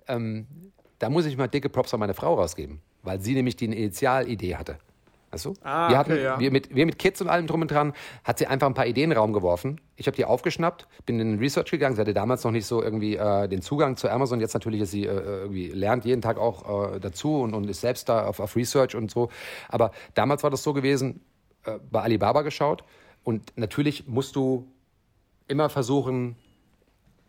Ähm, da muss ich mal dicke Props an meine Frau rausgeben, weil sie nämlich die Initialidee hatte. Weißt du? Ah, wir, hatten, okay, ja. wir, mit, wir mit Kids und allem drum und dran, hat sie einfach ein paar Ideen in den Raum geworfen. Ich habe die aufgeschnappt, bin in den Research gegangen. Sie hatte damals noch nicht so irgendwie äh, den Zugang zu Amazon. Jetzt natürlich ist sie äh, irgendwie lernt jeden Tag auch äh, dazu und, und ist selbst da auf, auf Research und so. Aber damals war das so gewesen, äh, bei Alibaba geschaut. Und natürlich musst du immer versuchen,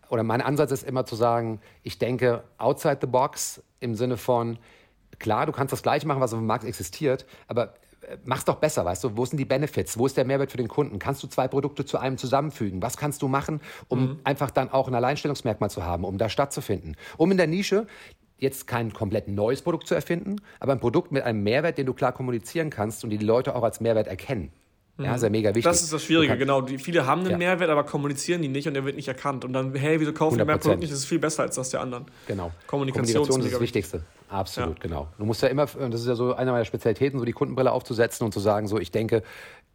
oder mein Ansatz ist immer zu sagen, ich denke outside the box im Sinne von, klar, du kannst das gleich machen, was auf dem Markt existiert, aber äh, mach's doch besser, weißt du? Wo sind die Benefits? Wo ist der Mehrwert für den Kunden? Kannst du zwei Produkte zu einem zusammenfügen? Was kannst du machen, um mhm. einfach dann auch ein Alleinstellungsmerkmal zu haben, um da stattzufinden? Um in der Nische jetzt kein komplett neues Produkt zu erfinden, aber ein Produkt mit einem Mehrwert, den du klar kommunizieren kannst und die, die Leute auch als Mehrwert erkennen. Ja, ist ja mega wichtig. Das ist das Schwierige, genau. Die, viele haben einen ja. Mehrwert, aber kommunizieren die nicht und der wird nicht erkannt. Und dann, hey, wieso kaufen die mehr Produkt nicht? Das ist viel besser als das der anderen. Genau. Kommunikation, Kommunikation ist das Wichtigste. Absolut, ja. genau. Du musst ja immer, das ist ja so eine meiner Spezialitäten, so die Kundenbrille aufzusetzen und zu sagen, so ich denke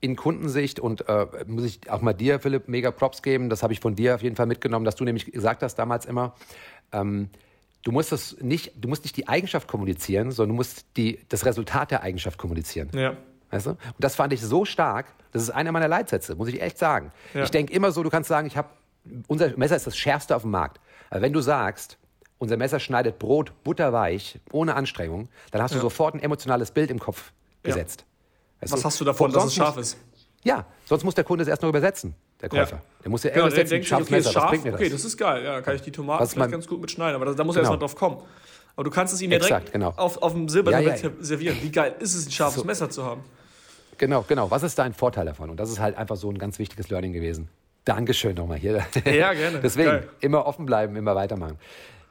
in Kundensicht und äh, muss ich auch mal dir, Philipp, mega Props geben. Das habe ich von dir auf jeden Fall mitgenommen, dass du nämlich gesagt hast damals immer, ähm, du musst das nicht, du musst nicht die Eigenschaft kommunizieren, sondern du musst die, das Resultat der Eigenschaft kommunizieren. Ja. Weißt du? Und das fand ich so stark. Das ist einer meiner Leitsätze, muss ich echt sagen. Ja. Ich denke immer so, du kannst sagen, ich habe unser Messer ist das schärfste auf dem Markt. Aber wenn du sagst, unser Messer schneidet Brot butterweich, ohne Anstrengung, dann hast du ja. sofort ein emotionales Bild im Kopf gesetzt. Ja. Was du? hast du davon, dass es scharf ist? Ja, sonst muss der Kunde es erst noch übersetzen, der Käufer. Ja. Der muss ja genau, übersetzen, denkt, okay, Messer, scharf, das? okay, das ist geil, ja, kann ich die Tomaten vielleicht ganz gut mitschneiden, aber da, da muss er genau. erst mal drauf kommen. Aber du kannst es ihm ja direkt genau. auf, auf dem Silbertablett servieren. Wie geil ist es, ein scharfes so. Messer zu haben? Genau, genau. Was ist dein Vorteil davon? Und das ist halt einfach so ein ganz wichtiges Learning gewesen. Dankeschön nochmal hier. Ja, gerne. Deswegen Geil. immer offen bleiben, immer weitermachen.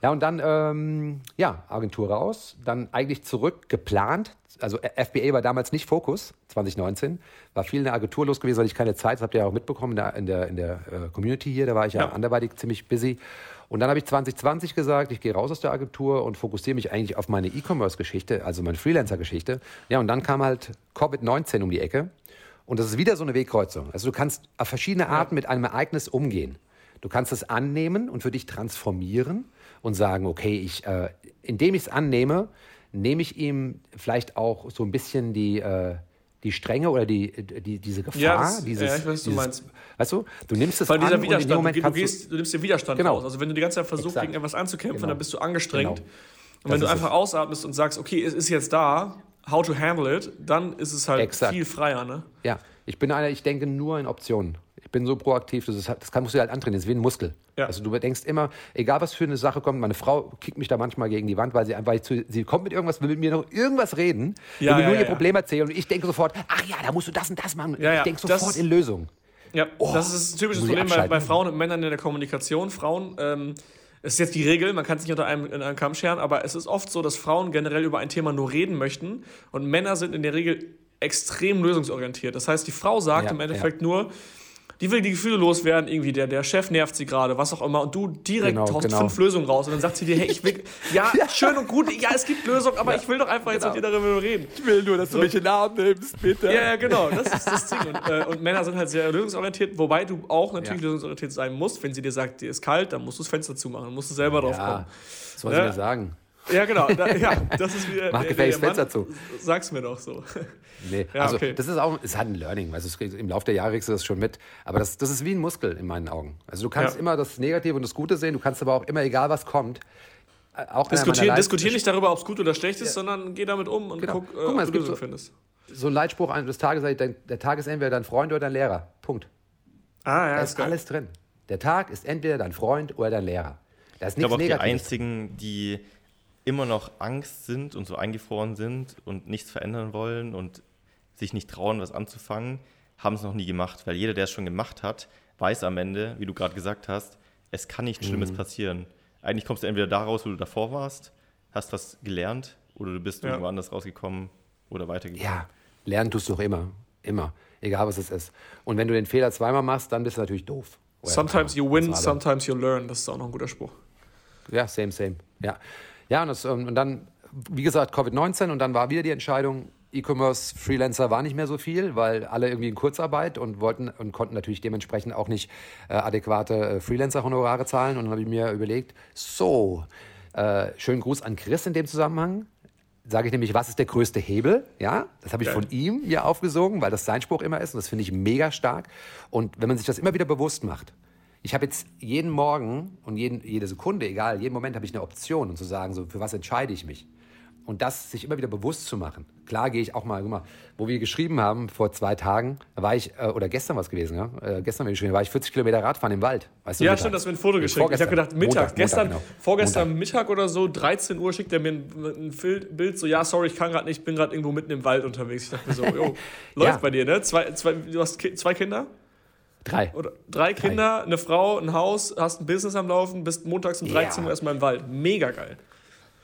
Ja, und dann, ähm, ja, Agentur raus, dann eigentlich zurück, geplant. Also FBA war damals nicht Fokus, 2019. War viel in der Agentur los gewesen, weil ich keine Zeit, das habt ihr ja auch mitbekommen in der, in der, in der äh, Community hier, da war ich ja, ja anderweitig ziemlich busy. Und dann habe ich 2020 gesagt, ich gehe raus aus der Agentur und fokussiere mich eigentlich auf meine E-Commerce-Geschichte, also meine Freelancer-Geschichte. Ja, und dann kam halt Covid-19 um die Ecke. Und das ist wieder so eine Wegkreuzung. Also du kannst auf verschiedene Arten mit einem Ereignis umgehen. Du kannst es annehmen und für dich transformieren und sagen, okay, ich, äh, indem ich es annehme, nehme ich ihm vielleicht auch so ein bisschen die, äh, die Strenge oder die, die, diese Gefahr, ja, das, dieses, ja, ich weiß, du meinst. Weißt du, du nimmst es Weil dieser an Widerstand, und du, du, gehst, du nimmst den Widerstand genau. raus. Also wenn du die ganze Zeit versuchst, Exakt. gegen etwas anzukämpfen, genau. dann bist du angestrengt. Genau. Und wenn du einfach es. ausatmest und sagst, okay, es ist jetzt da, how to handle it, dann ist es halt Exakt. viel freier, ne? Ja, ich bin einer, ich denke nur in Optionen. Ich bin so proaktiv, das, ist, das kann, musst du halt antrainieren, das ist wie ein Muskel. Ja. Also du denkst immer, egal was für eine Sache kommt, meine Frau kickt mich da manchmal gegen die Wand, weil sie einfach, zu, sie kommt mit irgendwas, will mit mir noch irgendwas reden, ja, will ja, nur ihr Problem erzählen und ich denke sofort, ach ja, da musst du das und das machen. ich denke sofort in Lösungen. Ja, oh, das ist ein typisches Problem bei, bei, Frauen und Männern in der Kommunikation. Frauen, ähm, es ist jetzt die Regel, man kann es nicht unter einem, in einem Kamm scheren, aber es ist oft so, dass Frauen generell über ein Thema nur reden möchten und Männer sind in der Regel extrem lösungsorientiert. Das heißt, die Frau sagt ja, im Endeffekt ja. nur, die will die Gefühle loswerden, irgendwie der, der Chef nervt sie gerade, was auch immer, und du direkt genau, taust genau. fünf Lösungen raus und dann sagt sie dir, hey, ich will, ja, ja. schön und gut, ja, es gibt Lösungen, aber ja. ich will doch einfach jetzt genau. mit dir darüber reden. Ich will nur, dass so. du mich in den Arm nimmst, bitte. Ja, ja, genau, das ist das Ding. Und, äh, und, Männer sind halt sehr lösungsorientiert, wobei du auch natürlich lösungsorientiert sein musst. Wenn sie dir sagt, dir ist kalt, dann musst du das Fenster zumachen, dann musst du selber drauf kommen. Das soll sie mir sagen. Ja, genau. Da, ja, das ist wieder. Mach gefälligst Fenster zu. Sag's mir doch so. Nee, ja, also okay. das ist auch, es hat ein Learning. Also es, im Laufe der Jahre kriegst du das schon mit. Aber das, das ist wie ein Muskel in meinen Augen. Also du kannst ja. immer das Negative und das Gute sehen, du kannst aber auch immer, egal was kommt, äh, auch Diskutier, diskutier nicht darüber, ob es gut oder schlecht ist, ja. sondern geh damit um und genau. guck, guck mal, äh, ob du so, findest. So ein Leitspruch des Tages, der Tag ist entweder dein Freund oder dein Lehrer. Punkt. Ah, ja. Da ist, ist alles drin. Der Tag ist entweder dein Freund oder dein Lehrer. Da ist nichts ich glaube auch die einzigen, die immer noch Angst sind und so eingefroren sind und nichts verändern wollen und sich nicht trauen, was anzufangen, haben es noch nie gemacht. Weil jeder, der es schon gemacht hat, weiß am Ende, wie du gerade gesagt hast, es kann nichts Schlimmes mhm. passieren. Eigentlich kommst du entweder da raus, wo du davor warst, hast was gelernt oder du bist ja. irgendwo anders rausgekommen oder weitergegangen. Ja, lernen tust du auch immer. Immer. Egal was es ist. Und wenn du den Fehler zweimal machst, dann bist du natürlich doof. Oder sometimes you win, sometimes you learn. Das ist auch noch ein guter Spruch. Ja, same, same. Ja, ja und, das, ähm, und dann, wie gesagt, Covid-19 und dann war wieder die Entscheidung, E-Commerce Freelancer war nicht mehr so viel, weil alle irgendwie in Kurzarbeit und wollten und konnten natürlich dementsprechend auch nicht äh, adäquate äh, Freelancer-Honorare zahlen. Und dann habe ich mir überlegt, so, äh, schönen Gruß an Chris in dem Zusammenhang. Sage ich nämlich, was ist der größte Hebel? Ja, das habe ich von ihm mir aufgesogen, weil das sein Spruch immer ist und das finde ich mega stark. Und wenn man sich das immer wieder bewusst macht, ich habe jetzt jeden Morgen und jeden, jede Sekunde, egal, jeden Moment habe ich eine Option und zu sagen, so, für was entscheide ich mich? Und das sich immer wieder bewusst zu machen. Klar gehe ich auch mal, guck mal, wo wir geschrieben haben vor zwei Tagen, war ich, äh, oder gestern war es gewesen, ja? Äh, gestern geschrieben, war ich 40 Kilometer Radfahren im Wald. Weißt du, ja, stimmt, das mir ein Foto geschickt. Ich habe gedacht, Mittag, Montag, gestern, Montag, genau. vorgestern Montag. Mittag oder so, 13 Uhr schickt er mir ein, ein Bild, so, ja, sorry, ich kann gerade nicht, ich bin gerade irgendwo mitten im Wald unterwegs. Ich dachte mir so, jo, läuft ja. bei dir, ne? Zwei, zwei, du hast zwei Kinder? Drei. Oder drei Kinder, drei. eine Frau, ein Haus, hast ein Business am Laufen, bist montags um 13 ja. Uhr erstmal im Wald. Mega geil.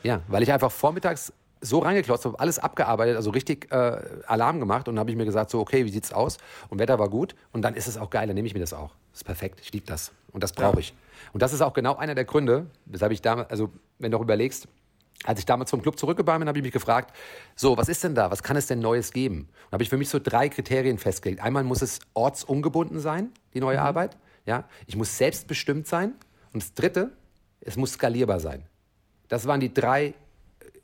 Ja, weil ich einfach vormittags so reingeklotzt, habe alles abgearbeitet, also richtig äh, Alarm gemacht und dann habe ich mir gesagt, so, okay, wie sieht's aus? Und Wetter war gut und dann ist es auch geil, dann nehme ich mir das auch. Das ist perfekt, ich liebe das und das brauche ich. Und das ist auch genau einer der Gründe, weshalb ich damals, also wenn du überlegst, als ich damals vom Club zurückgekommen bin, habe ich mich gefragt, so, was ist denn da? Was kann es denn Neues geben? Und habe ich für mich so drei Kriterien festgelegt. Einmal muss es ortsungebunden sein, die neue mhm. Arbeit. Ja? Ich muss selbstbestimmt sein. Und das dritte, es muss skalierbar sein. Das waren die drei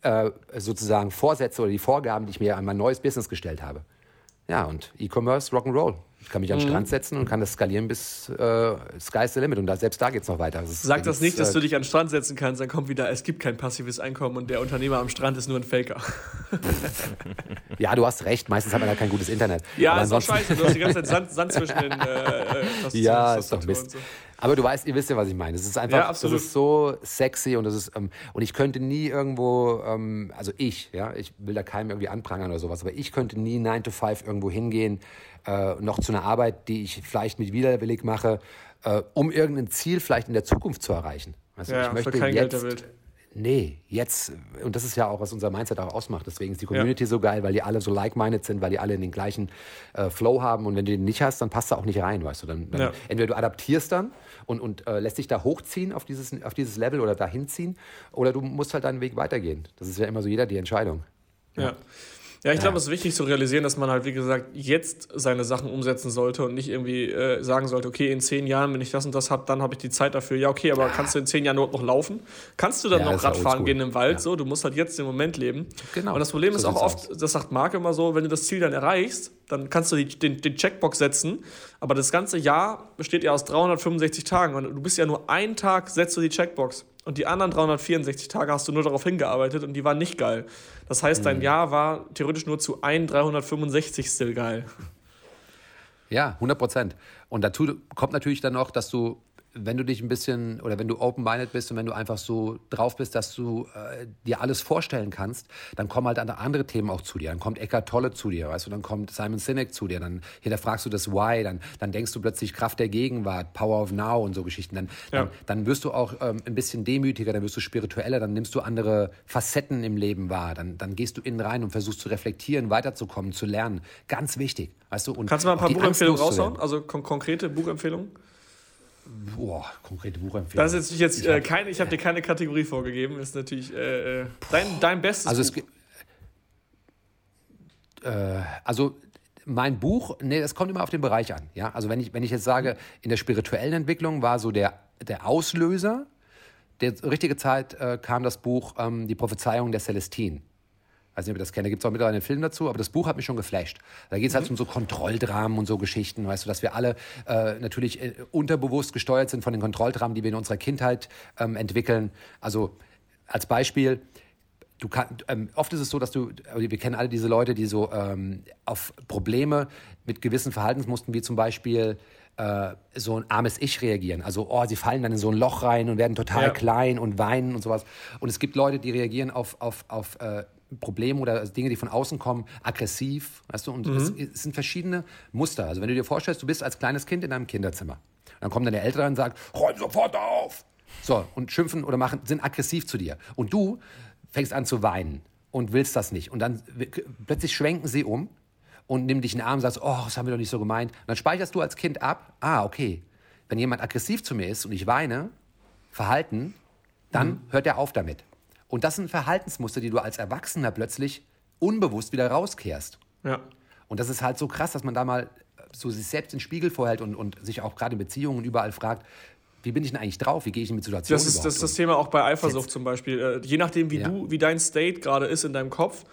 äh, sozusagen Vorsätze oder die Vorgaben, die ich mir an mein neues Business gestellt habe. Ja, und E-Commerce, Rock'n'Roll. Ich kann mich an den mhm. Strand setzen und kann das skalieren bis äh, Sky's the Limit. Und da, selbst da geht es noch weiter. Das Sag das nicht, dass äh, du dich an den Strand setzen kannst, dann kommt wieder, es gibt kein passives Einkommen und der Unternehmer am Strand ist nur ein Faker. ja, du hast recht. Meistens hat man da kein gutes Internet. Ja, Aber ist auch scheiße. Du hast die ganze Zeit Sand, Sand zwischen den äh, äh Ja, ist doch Mist. So. Aber du weißt, ihr wisst ja, was ich meine. Es ist einfach, ja, das ist so sexy und das ist, ähm, und ich könnte nie irgendwo, ähm, also ich, ja, ich will da keinem irgendwie anprangern oder sowas, aber ich könnte nie 9 to 5 irgendwo hingehen, äh, noch zu einer Arbeit, die ich vielleicht mit widerwillig mache, äh, um irgendein Ziel vielleicht in der Zukunft zu erreichen. Also ja, ich möchte kein jetzt, Geld der Welt Nee, jetzt, und das ist ja auch, was unser Mindset auch ausmacht. Deswegen ist die Community ja. so geil, weil die alle so like-minded sind, weil die alle den gleichen äh, Flow haben. Und wenn du den nicht hast, dann passt er auch nicht rein, weißt du. Dann, dann ja. Entweder du adaptierst dann und, und äh, lässt dich da hochziehen auf dieses, auf dieses Level oder dahin ziehen, oder du musst halt deinen Weg weitergehen. Das ist ja immer so jeder die Entscheidung. ja. ja. Ja, ich glaube, es ist wichtig zu realisieren, dass man halt, wie gesagt, jetzt seine Sachen umsetzen sollte und nicht irgendwie äh, sagen sollte, okay, in zehn Jahren, wenn ich das und das habe, dann habe ich die Zeit dafür. Ja, okay, aber kannst du in zehn Jahren noch laufen? Kannst du dann ja, noch Radfahren gehen im Wald? Ja. So, du musst halt jetzt den Moment leben. Genau. Und das Problem so ist auch oft, aus. das sagt Marc immer so, wenn du das Ziel dann erreichst, dann kannst du die, den, den Checkbox setzen, aber das ganze Jahr besteht ja aus 365 Tagen und du bist ja nur einen Tag, setzt du die Checkbox. Und die anderen 364 Tage hast du nur darauf hingearbeitet und die waren nicht geil. Das heißt, dein mhm. Jahr war theoretisch nur zu ein 365 still geil. Ja, 100 Prozent. Und dazu kommt natürlich dann noch, dass du wenn du dich ein bisschen oder wenn du open-minded bist und wenn du einfach so drauf bist, dass du äh, dir alles vorstellen kannst, dann kommen halt andere Themen auch zu dir. Dann kommt Eckart Tolle zu dir, weißt du, dann kommt Simon Sinek zu dir, dann hinterfragst du das Why, dann, dann denkst du plötzlich Kraft der Gegenwart, Power of Now und so Geschichten. Dann, ja. dann, dann, wirst du auch ähm, ein bisschen demütiger, dann wirst du spiritueller, dann nimmst du andere Facetten im Leben wahr, dann, dann gehst du innen rein und versuchst zu reflektieren, weiterzukommen, zu lernen. Ganz wichtig, weißt du. Und Kannst du mal ein paar Buchempfehlungen raushauen? Also kon konkrete Buchempfehlungen? Boah, konkrete Buchempfehlung. Das ist jetzt ich äh, keine, ich habe dir keine Kategorie vorgegeben, ist natürlich äh, äh dein, dein bestes also Buch. Es, äh, also mein Buch, nee, das kommt immer auf den Bereich an. Ja? Also wenn ich, wenn ich jetzt sage, in der spirituellen Entwicklung war so der, der Auslöser, der richtige Zeit äh, kam das Buch ähm, Die Prophezeiung der Celestinen weiß nicht, ob ihr das kennt, da gibt es auch mittlerweile einen Film dazu, aber das Buch hat mich schon geflasht. Da geht es halt mhm. um so Kontrolldramen und so Geschichten, weißt du, dass wir alle äh, natürlich äh, unterbewusst gesteuert sind von den Kontrolldramen, die wir in unserer Kindheit ähm, entwickeln. Also als Beispiel, du kann, ähm, oft ist es so, dass du, wir kennen alle diese Leute, die so ähm, auf Probleme mit gewissen Verhaltensmustern, wie zum Beispiel äh, so ein armes Ich reagieren. Also, oh, sie fallen dann in so ein Loch rein und werden total ja. klein und weinen und sowas. Und es gibt Leute, die reagieren auf, auf, auf äh, Probleme oder Dinge, die von außen kommen, aggressiv, weißt du, und mhm. es, es, sind verschiedene Muster. Also wenn du dir vorstellst, du bist als kleines Kind in einem Kinderzimmer, dann kommen deine Eltern und sagen, räum sofort auf. So, und schimpfen oder machen, sind aggressiv zu dir. Und du fängst an zu weinen und willst das nicht. Und dann plötzlich schwenken sie um und nimm dich in den Arm und sagst, oh, das haben wir doch nicht so gemeint. Und dann speicherst du als Kind ab, ah, okay, wenn jemand aggressiv zu mir ist und ich weine, Verhalten, dann hört er auf damit. Und das sind Verhaltensmuster, die du als Erwachsener plötzlich unbewusst wieder rauskehrst. Ja. Und das ist halt so krass, dass man da mal so sich selbst in den Spiegel vorhält und, und sich auch gerade in Beziehungen überall fragt, wie bin ich denn eigentlich drauf? Wie gehe ich in mit Situationen Das ist das, ist das? Thema auch bei Eifersucht Jetzt- zum Beispiel. Äh, je nachdem, wie Ja. du, wie dein State gerade ist in deinem Kopf.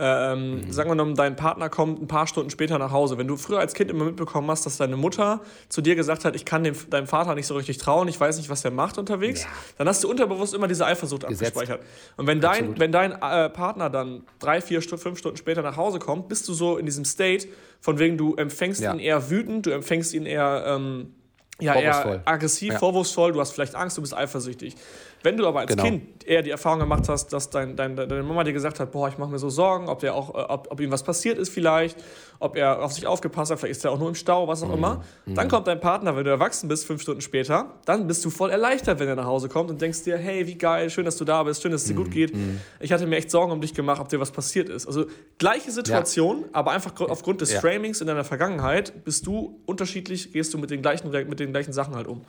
Ähm, Mhm. Sagen wir mal, dein Partner kommt ein paar Stunden später nach Hause. Wenn du früher als Kind immer mitbekommen hast, dass deine Mutter zu dir gesagt hat, ich kann dem, deinem Vater nicht so richtig trauen, ich weiß nicht, was der macht unterwegs, Ja. dann hast du unterbewusst immer diese Eifersucht Gesetzt. abgespeichert. Und wenn dein, Absolut. wenn dein äh, Partner dann drei, vier, fünf Stunden später nach Hause kommt, bist du so in diesem State, von wegen du empfängst Ja. ihn eher wütend, du empfängst ihn eher, ähm, ja, Vorwurfsvoll. eher aggressiv, Ja. vorwurfsvoll, du hast vielleicht Angst, du bist eifersüchtig. Wenn du aber als Genau. Kind eher die Erfahrung gemacht hast, dass dein, dein, deine Mama dir gesagt hat, boah, ich mache mir so Sorgen, ob, der auch, äh, ob, ob ihm was passiert ist vielleicht, ob er auf sich aufgepasst hat, vielleicht ist er auch nur im Stau, was Mhm. auch immer. Dann kommt dein Partner, wenn du erwachsen bist, fünf Stunden später, dann bist du voll erleichtert, wenn er nach Hause kommt und denkst dir, hey, wie geil, schön, dass du da bist, schön, dass es dir Mhm. gut geht. Ich hatte mir echt Sorgen um dich gemacht, ob dir was passiert ist. Also gleiche Situation, aber einfach gr- aufgrund des Ja. Framings in deiner Vergangenheit bist du unterschiedlich, gehst du mit den gleichen, mit den gleichen Sachen halt um.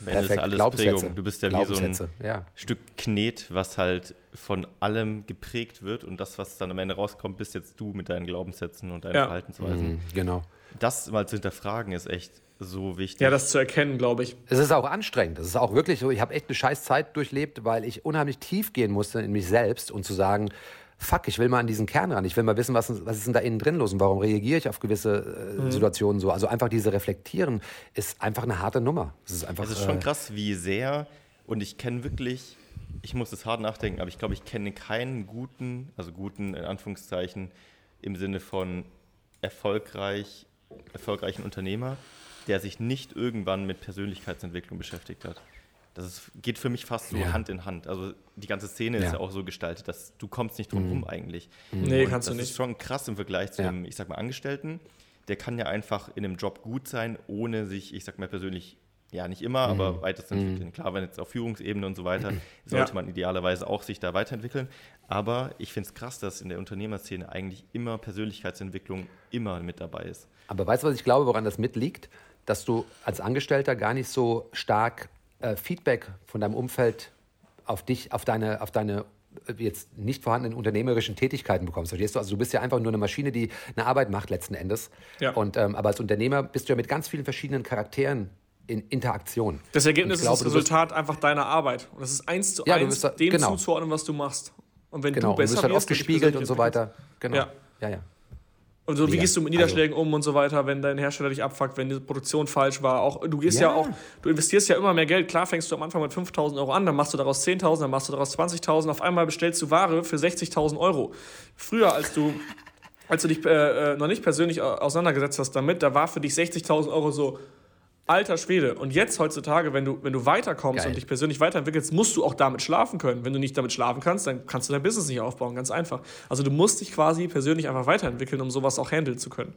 Am Ende ist Perfekt. alles Glaubenssätze. Prägung. Du bist ja wie so ein ja. Stück Knet, was halt von allem geprägt wird und das, was dann am Ende rauskommt, bist jetzt du mit deinen Glaubenssätzen und deinen Ja. Verhaltensweisen. Mhm, genau. Das mal zu hinterfragen ist echt so wichtig. Ja, das zu erkennen, glaube ich. Es ist auch anstrengend. Es ist auch wirklich so, ich habe echt eine scheiß Zeit durchlebt, weil ich unheimlich tief gehen musste in mich selbst und zu sagen, fuck, ich will mal an diesen Kern ran. Ich will mal wissen, was, was ist denn da innen drin los und warum reagiere ich auf gewisse äh, Situationen so. Also einfach diese Reflektieren ist einfach eine harte Nummer. Es ist einfach Es ist schon äh, krass, wie sehr, und ich kenne wirklich, ich muss das hart nachdenken, aber ich glaube, ich kenne keinen guten, also guten in Anführungszeichen, im Sinne von erfolgreich, erfolgreichen Unternehmer, der sich nicht irgendwann mit Persönlichkeitsentwicklung beschäftigt hat. Das ist, geht für mich fast so Ja. Hand in Hand. Also die ganze Szene ist Ja. ja auch so gestaltet, dass du kommst nicht drum rum eigentlich. Nee, Und kannst du das nicht. ist schon krass im Vergleich zu Ja. einem, ich sag mal, Angestellten. Der kann ja einfach in einem Job gut sein, ohne sich, ich sag mal persönlich, ja nicht immer, Mhm. aber weitest entwickeln. Klar, wenn jetzt auf Führungsebene und so weiter, sollte Ja. man idealerweise auch sich da weiterentwickeln. Aber ich finde es krass, dass in der Unternehmerszene eigentlich immer Persönlichkeitsentwicklung immer mit dabei ist. Aber weißt du, was ich glaube, woran das mitliegt? Dass du als Angestellter gar nicht so stark äh, Feedback von deinem Umfeld auf dich, auf deine, auf deine äh, jetzt nicht vorhandenen unternehmerischen Tätigkeiten bekommst. Verstehst du? Also du bist ja einfach nur eine Maschine, die eine Arbeit macht letzten Endes. Ja. Und, ähm, aber als Unternehmer bist du ja mit ganz vielen verschiedenen Charakteren in Interaktion. Das Ergebnis glaube, ist das Resultat einfach deiner Arbeit. Und das ist eins zu Ja, eins da- dem genau. zuzuordnen, was du machst. Und wenn Genau. du Und du besser bist halt oft gespiegelt und so weiter. Genau. Ja. ja, ja. Und so, wie Mega. gehst du mit Niederschlägen um und so weiter, wenn dein Hersteller dich abfuckt, wenn die Produktion falsch war? Auch, du gehst ja. Ja. auch, du investierst ja immer mehr Geld. Klar fängst du am Anfang mit 5.000 Euro an, dann machst du daraus 10.000, dann machst du daraus 20.000. Auf einmal bestellst du Ware für 60.000 Euro. Früher, als du, als du dich äh, äh, noch nicht persönlich au- auseinandergesetzt hast damit, da war für dich 60.000 Euro so, alter Schwede. Und jetzt heutzutage, wenn du, wenn du weiterkommst Geil. und dich persönlich weiterentwickelst, musst du auch damit schlafen können. Wenn du nicht damit schlafen kannst, dann kannst du dein Business nicht aufbauen. Ganz einfach. Also du musst dich quasi persönlich einfach weiterentwickeln, um sowas auch handeln zu können.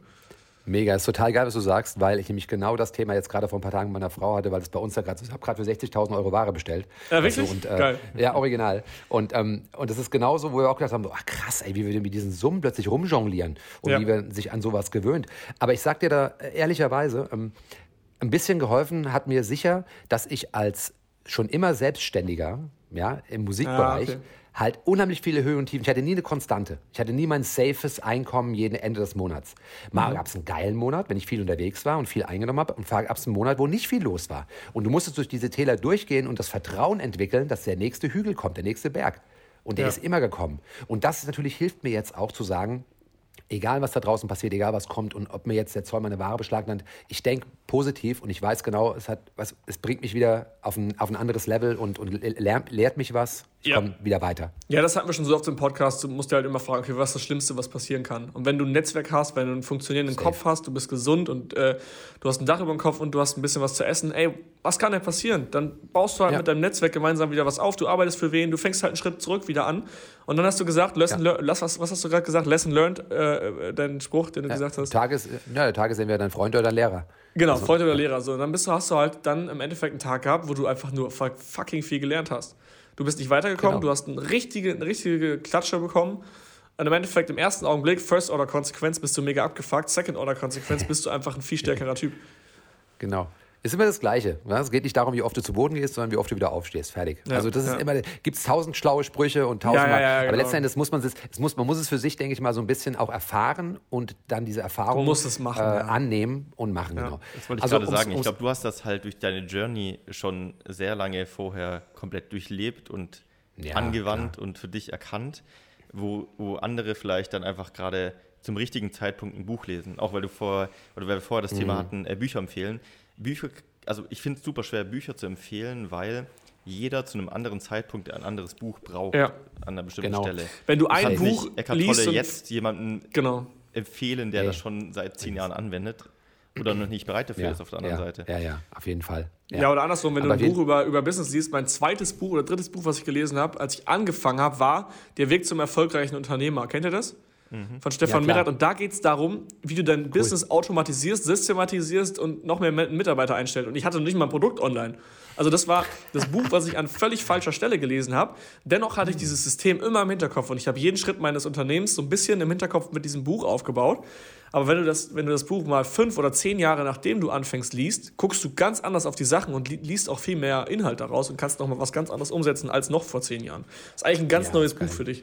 Mega, ist total geil, was du sagst, weil ich nämlich genau das Thema jetzt gerade vor ein paar Tagen mit meiner Frau hatte, weil es bei uns da gerade so ist. Ich habe gerade für 60.000 Euro Ware bestellt. Ja, wirklich? und, äh, Geil. Ja, original. Und, ähm, und das ist genauso, wo wir auch gedacht haben, so, ach krass, ey, wie wir mit diesen Summen plötzlich rumjonglieren und Ja. wie wir sich an sowas gewöhnt. Aber ich sag dir da äh, ehrlicherweise, ähm, ein bisschen geholfen hat mir sicher, dass ich als schon immer Selbstständiger, ja, im Musikbereich, Ah, okay. halt unheimlich viele Höhen und Tiefen. Ich hatte nie eine Konstante. Ich hatte nie mein safes Einkommen jeden Ende des Monats. Mal Mhm. gab es einen geilen Monat, wenn ich viel unterwegs war und viel eingenommen habe. Und gab es einen Monat, wo nicht viel los war. Und du musstest durch diese Täler durchgehen und das Vertrauen entwickeln, dass der nächste Hügel kommt, der nächste Berg. Und der Ja. ist immer gekommen. Und das natürlich hilft mir jetzt auch zu sagen, egal was da draußen passiert, egal was kommt und ob mir jetzt der Zoll meine Ware beschlagnahmt, ich denke positiv und ich weiß genau, es, hat, was, es bringt mich wieder auf ein, auf ein anderes Level und, und lehrt mich was. Ich Ja. komme wieder weiter. Ja, das hatten wir schon so oft im Podcast. Du musst dir halt immer fragen, okay, was ist das Schlimmste, was passieren kann? Und wenn du ein Netzwerk hast, wenn du einen funktionierenden Safe. Kopf hast, du bist gesund und äh, du hast ein Dach über dem Kopf und du hast ein bisschen was zu essen, ey, was kann denn passieren? Dann baust du halt Ja. mit deinem Netzwerk gemeinsam wieder was auf, du arbeitest für wen, du fängst halt einen Schritt zurück wieder an. Und dann hast du gesagt, lesson Ja. was, was hast du gerade gesagt? Lesson learned, äh, äh, dein Spruch, den du gesagt hast. Tages, ja, der Tages entweder dein Freund oder dein Lehrer. Genau, Freund oder Lehrer. So, und dann bist du, hast du halt dann im Endeffekt einen Tag gehabt, wo du einfach nur fuck- fucking viel gelernt hast. Du bist nicht weitergekommen, genau. du hast eine richtige, eine richtige Klatsche bekommen. Und im Endeffekt im ersten Augenblick, First-Order-Konsequenz, bist du mega abgefuckt. Second-Order-Konsequenz, bist du einfach ein viel stärkerer Typ. Genau. Ist immer das Gleiche. Ne? Es geht nicht darum, wie oft du zu Boden gehst, sondern wie oft du wieder aufstehst. Fertig. Ja, also das ist ja. immer, gibt es tausend schlaue Sprüche und tausendmal. Ja, aber genau. letzten Endes muss man es, es muss, man muss es für sich, denke ich mal, so ein bisschen auch erfahren und dann diese Erfahrung machen, äh, annehmen und machen. Genau. Das wollte ich also, gerade sagen. Ich glaube, du hast das halt durch deine Journey schon sehr lange vorher komplett durchlebt und angewandt und für dich erkannt, wo, wo andere vielleicht dann einfach gerade zum richtigen Zeitpunkt ein Buch lesen. Auch weil du vor, oder weil wir vorher das mhm. Thema hatten, äh, Bücher empfehlen. Bücher, also ich finde es super schwer, Bücher zu empfehlen, weil jeder zu einem anderen Zeitpunkt ein anderes Buch braucht ja. an einer bestimmten genau. Stelle. Wenn du ein Buch nicht Eckart liest Tolle jetzt jemanden genau. empfehlen, der hey. das schon seit zehn Jahren anwendet oder noch nicht bereit dafür ja. ist auf der anderen ja. Seite. Ja, ja, auf jeden Fall. Ja, ja oder andersrum, wenn Aber du ein Buch über, über Business liest, mein zweites Buch oder drittes Buch, was ich gelesen habe, als ich angefangen habe, war Der Weg zum erfolgreichen Unternehmer. Kennt ihr das? Mhm. von Stefan ja, Merath. Und da geht es darum, wie du dein cool. Business automatisierst, systematisierst und noch mehr Mitarbeiter einstellst. Und ich hatte nicht mal ein Produkt online. Also das war das Buch, was ich an völlig falscher Stelle gelesen habe. Dennoch hatte ich dieses System immer im Hinterkopf und ich habe jeden Schritt meines Unternehmens so ein bisschen im Hinterkopf mit diesem Buch aufgebaut. Aber wenn du das, wenn du das Buch mal fünf oder zehn Jahre nachdem du anfängst liest, guckst du ganz anders auf die Sachen und li liest auch viel mehr Inhalt daraus und kannst noch mal was ganz anderes umsetzen als noch vor zehn Jahren. Das ist eigentlich ein ganz ja, neues Buch für dich.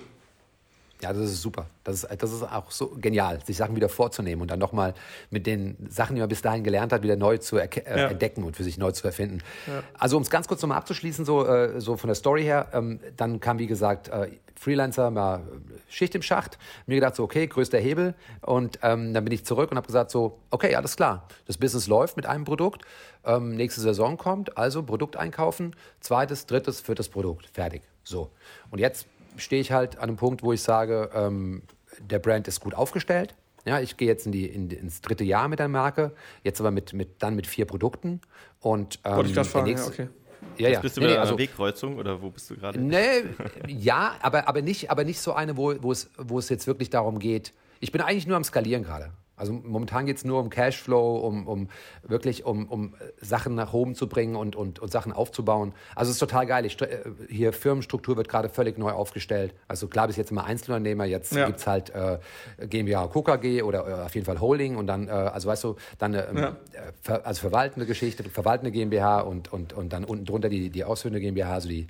Ja, das ist super. Das ist, das ist auch so genial, sich Sachen wieder vorzunehmen und dann nochmal mit den Sachen, die man bis dahin gelernt hat, wieder neu zu äh, ja. entdecken und für sich neu zu erfinden. Ja. Also um es ganz kurz nochmal abzuschließen, so, äh, so von der Story her, ähm, dann kam wie gesagt äh, Freelancer, mal Schicht im Schacht. Mir gedacht so, okay, größter Hebel. Und ähm, dann bin ich zurück und habe gesagt so, okay, alles klar, das Business läuft mit einem Produkt. Ähm, nächste Saison kommt, also Produkt einkaufen, zweites, drittes, viertes Produkt, fertig. So. Und jetzt stehe ich halt an einem Punkt, wo ich sage, ähm, der Brand ist gut aufgestellt. Ja, ich gehe jetzt in die, in, ins dritte Jahr mit der Marke, jetzt aber mit, mit, dann mit vier Produkten. Und, ähm, Wollte ich gerade fragen, nächste, ja, okay. Ja, ja. Bist du nee, bei also, einer Wegkreuzung oder wo bist du gerade? Nee, ja, aber, aber, nicht, aber nicht so eine, wo, wo, es, wo es jetzt wirklich darum geht. Ich bin eigentlich nur am Skalieren gerade. Also momentan geht es nur um Cashflow, um, um wirklich um, um Sachen nach oben zu bringen und, und, und Sachen aufzubauen. Also es ist total geil. Ich, äh, hier Firmenstruktur wird gerade völlig neu aufgestellt. Also klar, bis jetzt immer Einzelunternehmer, jetzt ja. gibt es halt äh, GmbH KKG oder äh, auf jeden Fall Holding und dann, äh, also weißt du, dann äh, ja. ver, also verwaltende Geschichte, verwaltende GmbH und, und, und dann unten drunter die, die ausführende GmbH, also die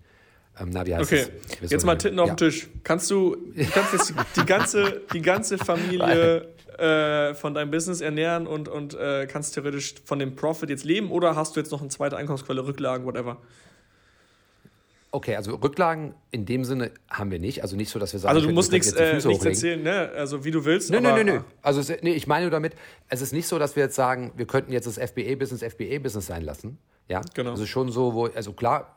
ähm, na, wie heißt okay, jetzt mal Titten auf ja. den Tisch. Kannst du, du kannst jetzt die ganze, die ganze Familie äh, von deinem Business ernähren und, und äh, kannst theoretisch von dem Profit jetzt leben oder hast du jetzt noch eine zweite Einkommensquelle, Rücklagen, whatever? Okay, also Rücklagen in dem Sinne haben wir nicht. Also nicht so, dass wir sagen, also du musst nichts, äh, nichts erzählen, ne? Also wie du willst. Nö, nö, nö, nö. Also es, nee, ich meine damit, es ist nicht so, dass wir jetzt sagen, wir könnten jetzt das FBA-Business FBA-Business sein lassen. Ja, genau. Also schon so, wo, also klar,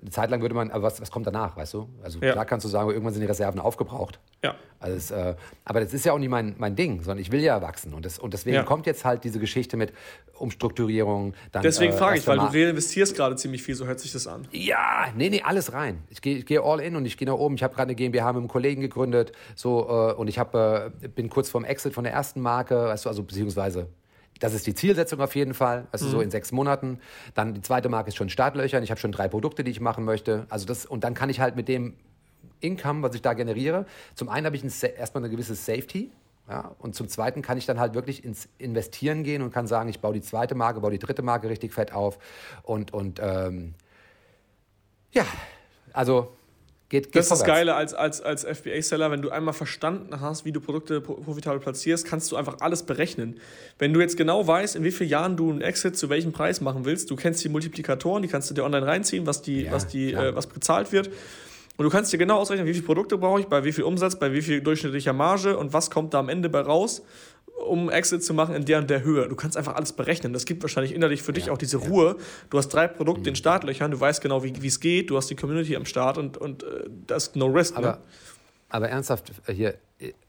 eine Zeit lang würde man, aber was, was kommt danach, weißt du? Also ja. klar kannst du sagen, irgendwann sind die Reserven aufgebraucht. Ja. Also äh, aber das ist ja auch nicht mein, mein Ding, sondern ich will ja wachsen. Und, das, und deswegen ja. kommt jetzt halt diese Geschichte mit Umstrukturierung. Dann, deswegen äh, frage ich, weil du reinvestierst gerade ziemlich viel, so hört sich das an. Ja, nee, nee, alles rein. Ich gehe ich geh all in und ich gehe nach oben. Ich habe gerade eine GmbH mit einem Kollegen gegründet so, äh, und ich hab, äh, bin kurz vorm Exit von der ersten Marke, weißt du, also beziehungsweise das ist die Zielsetzung auf jeden Fall. Also mhm. so in sechs Monaten. Dann die zweite Marke ist schon Startlöchern. Ich habe schon drei Produkte, die ich machen möchte. Also das, und dann kann ich halt mit dem Income, was ich da generiere, zum einen habe ich ein, erstmal eine gewisse Safety. Ja, und zum Zweiten kann ich dann halt wirklich ins Investieren gehen und kann sagen, ich baue die zweite Marke, baue die dritte Marke richtig fett auf. Und, und ähm, ja, also Geht, geht das ist das Geile als, als, als FBA-Seller, wenn du einmal verstanden hast, wie du Produkte profitabel platzierst, kannst du einfach alles berechnen. Wenn du jetzt genau weißt, in wie vielen Jahren du einen Exit zu welchem Preis machen willst, du kennst die Multiplikatoren, die kannst du dir online reinziehen, was, die, ja, was, die, äh, was bezahlt wird. Und du kannst dir genau ausrechnen, wie viele Produkte brauche ich, bei wie viel Umsatz, bei wie viel durchschnittlicher Marge und was kommt da am Ende bei raus um Exit zu machen in der und der Höhe. Du kannst einfach alles berechnen. Das gibt wahrscheinlich innerlich für dich ja, auch diese ja. Ruhe. Du hast drei Produkte mhm. in Startlöchern, du weißt genau, wie es geht, du hast die Community am Start und, und äh, das ist no risk. Aber, ne? aber ernsthaft, äh, hier,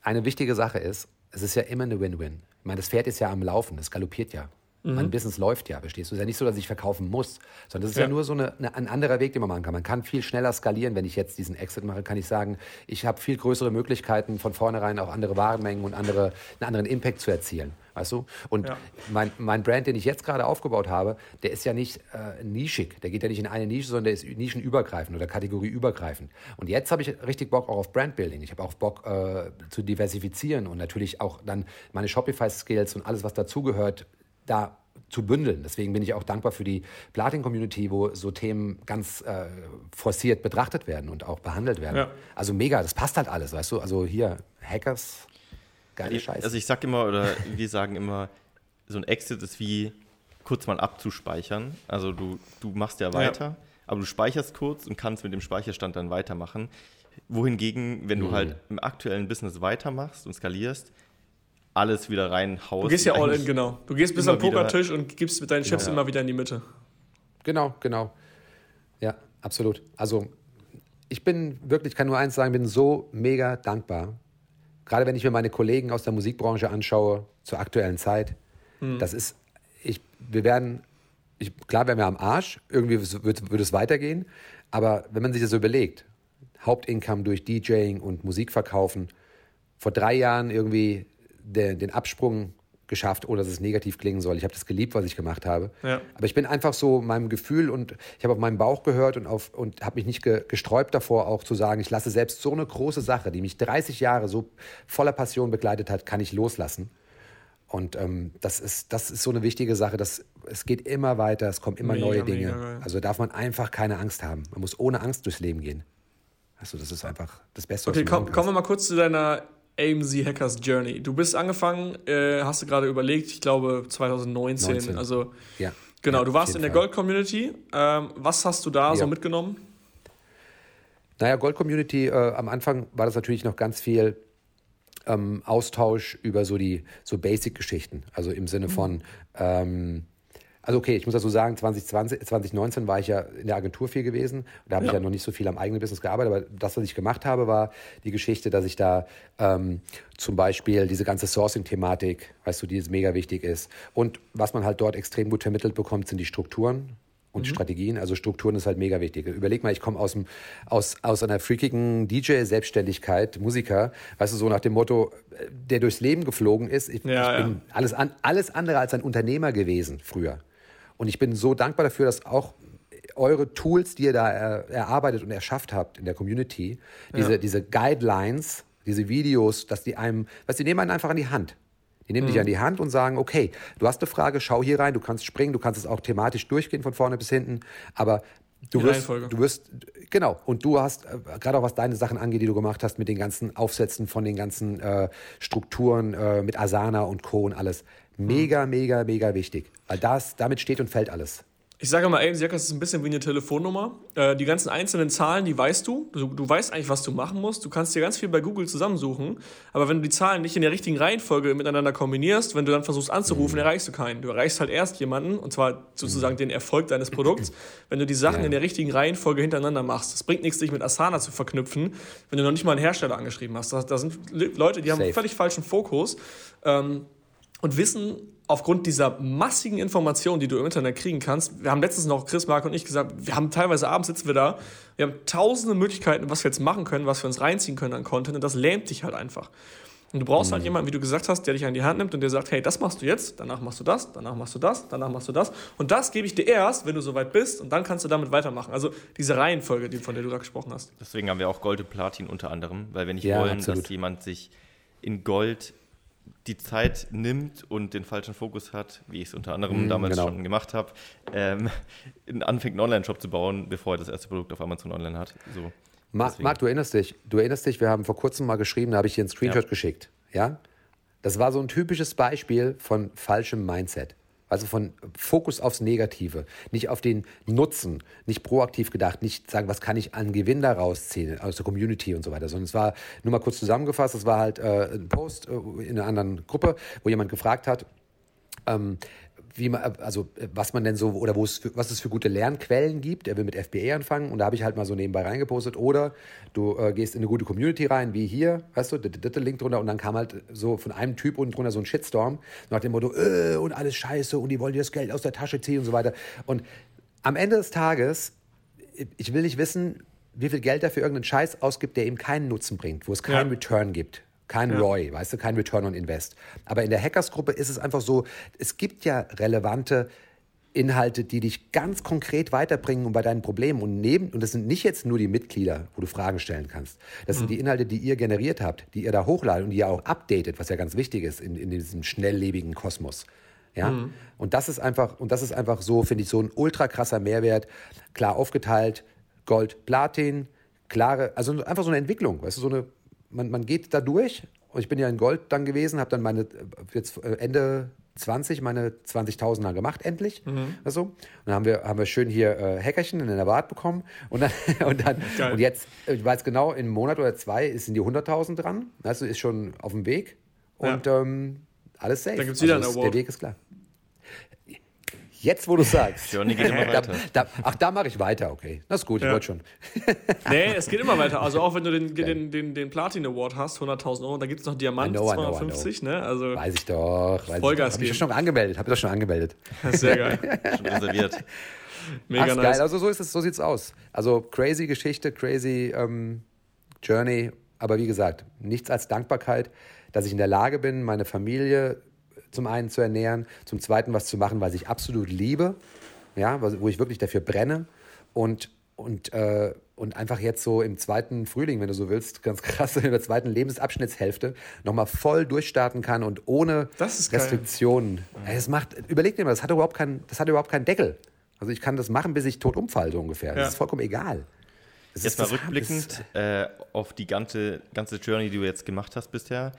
eine wichtige Sache ist, es ist ja immer eine Win-Win. Ich meine, das Pferd ist ja am Laufen, das galoppiert ja. Mhm. Mein Business läuft ja, verstehst du? Es ist ja nicht so, dass ich verkaufen muss, sondern das ist ja, ja nur so eine, eine, ein anderer Weg, den man machen kann. Man kann viel schneller skalieren. Wenn ich jetzt diesen Exit mache, kann ich sagen, ich habe viel größere Möglichkeiten, von vornherein auch andere Warenmengen und andere, einen anderen Impact zu erzielen. Weißt du? Und ja. mein, mein Brand, den ich jetzt gerade aufgebaut habe, der ist ja nicht äh, nischig. Der geht ja nicht in eine Nische, sondern der ist nischenübergreifend oder kategorieübergreifend. Und jetzt habe ich richtig Bock auch auf Brandbuilding. Ich habe auch Bock äh, zu diversifizieren und natürlich auch dann meine Shopify-Skills und alles, was dazugehört, da zu bündeln. Deswegen bin ich auch dankbar für die Platin-Community, wo so Themen ganz äh, forciert betrachtet werden und auch behandelt werden. Ja. Also mega, das passt halt alles, weißt du? Also hier, Hackers, geile Scheiße. Also ich sag immer, oder wir sagen immer, so ein Exit ist wie kurz mal abzuspeichern. Also du, du machst ja weiter, ja. aber du speicherst kurz und kannst mit dem Speicherstand dann weitermachen. Wohingegen, wenn du mhm. halt im aktuellen Business weitermachst und skalierst, alles wieder reinhaust. Du gehst ja all in, genau. Du gehst bis am Pokertisch und gibst mit deinen Chips genau. immer wieder in die Mitte. Genau, genau. Ja, absolut. Also ich bin wirklich, kann nur eins sagen, bin so mega dankbar. Gerade wenn ich mir meine Kollegen aus der Musikbranche anschaue zur aktuellen Zeit, hm. das ist, ich, wir werden, ich, klar werden wir am Arsch, irgendwie wird, wird es weitergehen, aber wenn man sich das so überlegt, Hauptincome durch DJing und Musikverkaufen, vor drei Jahren irgendwie der, den Absprung geschafft, ohne dass es negativ klingen soll. Ich habe das geliebt, was ich gemacht habe. Ja. Aber ich bin einfach so meinem Gefühl und ich habe auf meinen Bauch gehört und, auf, und habe mich nicht ge, gesträubt davor, auch zu sagen, ich lasse selbst so eine große Sache, die mich 30 Jahre so voller Passion begleitet hat, kann ich loslassen. Und ähm, das, ist, das ist so eine wichtige Sache. Dass, es geht immer weiter, es kommen immer mega, neue Dinge. Also darf man einfach keine Angst haben. Man muss ohne Angst durchs Leben gehen. Also das ist einfach das Beste. Okay, komm, kommen wir mal kurz zu deiner AMZ Hackers Journey. Du bist angefangen, äh, hast du gerade überlegt, ich glaube 2019. 19. Also ja. genau, ja, du warst in der Gold Community. Ähm, was hast du da ja. so mitgenommen? Naja, Gold Community, äh, am Anfang war das natürlich noch ganz viel ähm, Austausch über so die so Basic-Geschichten. Also im Sinne mhm. von ähm, also okay, ich muss dazu sagen, 2020, 2019 war ich ja in der Agentur viel gewesen. Da habe ja. ich ja noch nicht so viel am eigenen Business gearbeitet, aber das, was ich gemacht habe, war die Geschichte, dass ich da ähm, zum Beispiel diese ganze Sourcing-Thematik, weißt du, die jetzt mega wichtig ist. Und was man halt dort extrem gut vermittelt bekommt, sind die Strukturen und mhm. Strategien. Also Strukturen ist halt mega wichtig. Überleg mal, ich komme aus, aus, aus einer freakigen DJ-Selbstständigkeit, Musiker, weißt du, so nach dem Motto, der durchs Leben geflogen ist. Ich, ja, ich bin ja. alles, an, alles andere als ein Unternehmer gewesen früher. Und ich bin so dankbar dafür, dass auch eure Tools, die ihr da er, erarbeitet und erschafft habt in der Community, diese, ja. diese Guidelines, diese Videos, dass die einem, was die nehmen einen einfach an die Hand. Die nehmen mhm. dich an die Hand und sagen, okay, du hast eine Frage, schau hier rein, du kannst springen, du kannst es auch thematisch durchgehen von vorne bis hinten, aber du wirst, du wirst, genau, und du hast, äh, gerade auch was deine Sachen angeht, die du gemacht hast mit den ganzen Aufsätzen von den ganzen äh, Strukturen, äh, mit Asana und Co. und alles, Mega, mega, mega wichtig. Weil das, damit steht und fällt alles. Ich sage mal, AMC ist ein bisschen wie eine Telefonnummer. Äh, die ganzen einzelnen Zahlen, die weißt du. du. du. weißt eigentlich, was du machen musst. Du kannst dir ganz viel bei Google zusammensuchen. Aber wenn du die Zahlen nicht in der richtigen Reihenfolge miteinander kombinierst, wenn du dann versuchst anzurufen, mhm. erreichst du keinen. Du erreichst halt erst jemanden, und zwar sozusagen mhm. den Erfolg deines Produkts, wenn du die Sachen ja. in der richtigen Reihenfolge hintereinander machst. Es bringt nichts, dich mit Asana zu verknüpfen, wenn du noch nicht mal einen Hersteller angeschrieben hast. Da, da sind Leute, die haben einen völlig falschen Fokus. Ähm, und wissen aufgrund dieser massigen Informationen, die du im Internet kriegen kannst, wir haben letztens noch Chris, Mark und ich gesagt, wir haben teilweise abends sitzen wir da, wir haben tausende Möglichkeiten, was wir jetzt machen können, was wir uns reinziehen können an Content und das lähmt dich halt einfach. Und du brauchst halt mhm. halt jemanden, wie du gesagt hast, der dich an die Hand nimmt und der sagt, hey, das machst du jetzt, danach machst du das, danach machst du das, danach machst du das. Und das gebe ich dir erst, wenn du soweit bist und dann kannst du damit weitermachen. Also diese Reihenfolge, die, von der du da gesprochen hast. Deswegen haben wir auch Gold und Platin unter anderem, weil wir nicht ja, wollen, absolut. dass jemand sich in Gold die Zeit nimmt und den falschen Fokus hat, wie ich es unter anderem mm, damals genau. schon gemacht habe, ähm, anfängt einen Online-Shop zu bauen, bevor er das erste Produkt auf Amazon Online hat. So, Marc, Marc, du erinnerst dich, du erinnerst dich, wir haben vor kurzem mal geschrieben, da habe ich dir einen Screenshot ja. geschickt. Ja? Das war so ein typisches Beispiel von falschem Mindset. Also von Fokus aufs Negative, nicht auf den Nutzen, nicht proaktiv gedacht, nicht sagen, was kann ich an Gewinn daraus ziehen aus der Community und so weiter, sondern es war nur mal kurz zusammengefasst, es war halt äh, ein Post äh, in einer anderen Gruppe, wo jemand gefragt hat, ähm, wie man, also was man denn so, oder wo es für, was es für gute Lernquellen gibt. Er will mit FBA anfangen und da habe ich halt mal so nebenbei reingepostet. Oder du äh, gehst in eine gute Community rein, wie hier, weißt du, der dritte Link drunter und dann kam halt so von einem Typ unten drunter so ein Shitstorm nach dem Motto, äh, und alles scheiße und die wollen dir das Geld aus der Tasche ziehen und so weiter. Und am Ende des Tages, ich will nicht wissen, wie viel Geld er für irgendeinen Scheiß ausgibt, der ihm keinen Nutzen bringt, wo es keinen ja. Return gibt. Kein ja. ROI, weißt du, kein Return on Invest. Aber in der Hackersgruppe ist es einfach so, es gibt ja relevante Inhalte, die dich ganz konkret weiterbringen und bei deinen Problemen und neben, und das sind nicht jetzt nur die Mitglieder, wo du Fragen stellen kannst. Das mhm. sind die Inhalte, die ihr generiert habt, die ihr da hochladet und die ihr auch updatet, was ja ganz wichtig ist in, in diesem schnelllebigen Kosmos. Ja? Mhm. Und das ist einfach, und das ist einfach so, finde ich, so ein ultra krasser Mehrwert, klar aufgeteilt, Gold, Platin, klare, also einfach so eine Entwicklung, weißt du, so eine man, man geht da durch. Und ich bin ja in Gold dann gewesen, habe dann meine, jetzt äh, Ende 20 meine 20.000er gemacht, endlich. Mhm. Also, und dann haben wir, haben wir schön hier äh, Hackerchen in der Bart bekommen. Und dann, und, dann und jetzt, ich weiß genau, in einem Monat oder zwei sind die 100.000 dran. Also ist schon auf dem Weg. Und ja. ähm, alles safe. Dann gibt es wieder also einen Award. Der Weg ist klar. Jetzt, wo du sagst. Johnny geht immer weiter. Da, da, ach, da mache ich weiter, okay. Das ist gut, ja. ich wollte schon. nee, es geht immer weiter. Also auch wenn du den, den, den, den Platin Award hast, 100.000 Euro, da gibt es noch Diamant, know, 250, know, know. ne? Also weiß ich doch. Weiß Vollgas Habe ich schon angemeldet. Habe ich doch schon angemeldet. Sehr geil. schon reserviert. Mega ach, nice. geil. Also so ist es, so sieht's aus. Also crazy Geschichte, crazy ähm, Journey. Aber wie gesagt, nichts als Dankbarkeit, dass ich in der Lage bin, meine Familie zum einen zu ernähren, zum zweiten was zu machen, was ich absolut liebe, ja, wo ich wirklich dafür brenne und, und, äh, und einfach jetzt so im zweiten Frühling, wenn du so willst, ganz krass, in der zweiten Lebensabschnittshälfte nochmal voll durchstarten kann und ohne Restriktionen. Es macht, überleg dir mal, das hat überhaupt keinen, das hat überhaupt keinen Deckel. Also ich kann das machen, bis ich tot umfalle, so ungefähr. Ja. Das ist vollkommen egal. Das jetzt mal rückblickend äh, auf die ganze, ganze Journey, die du jetzt gemacht hast bisher.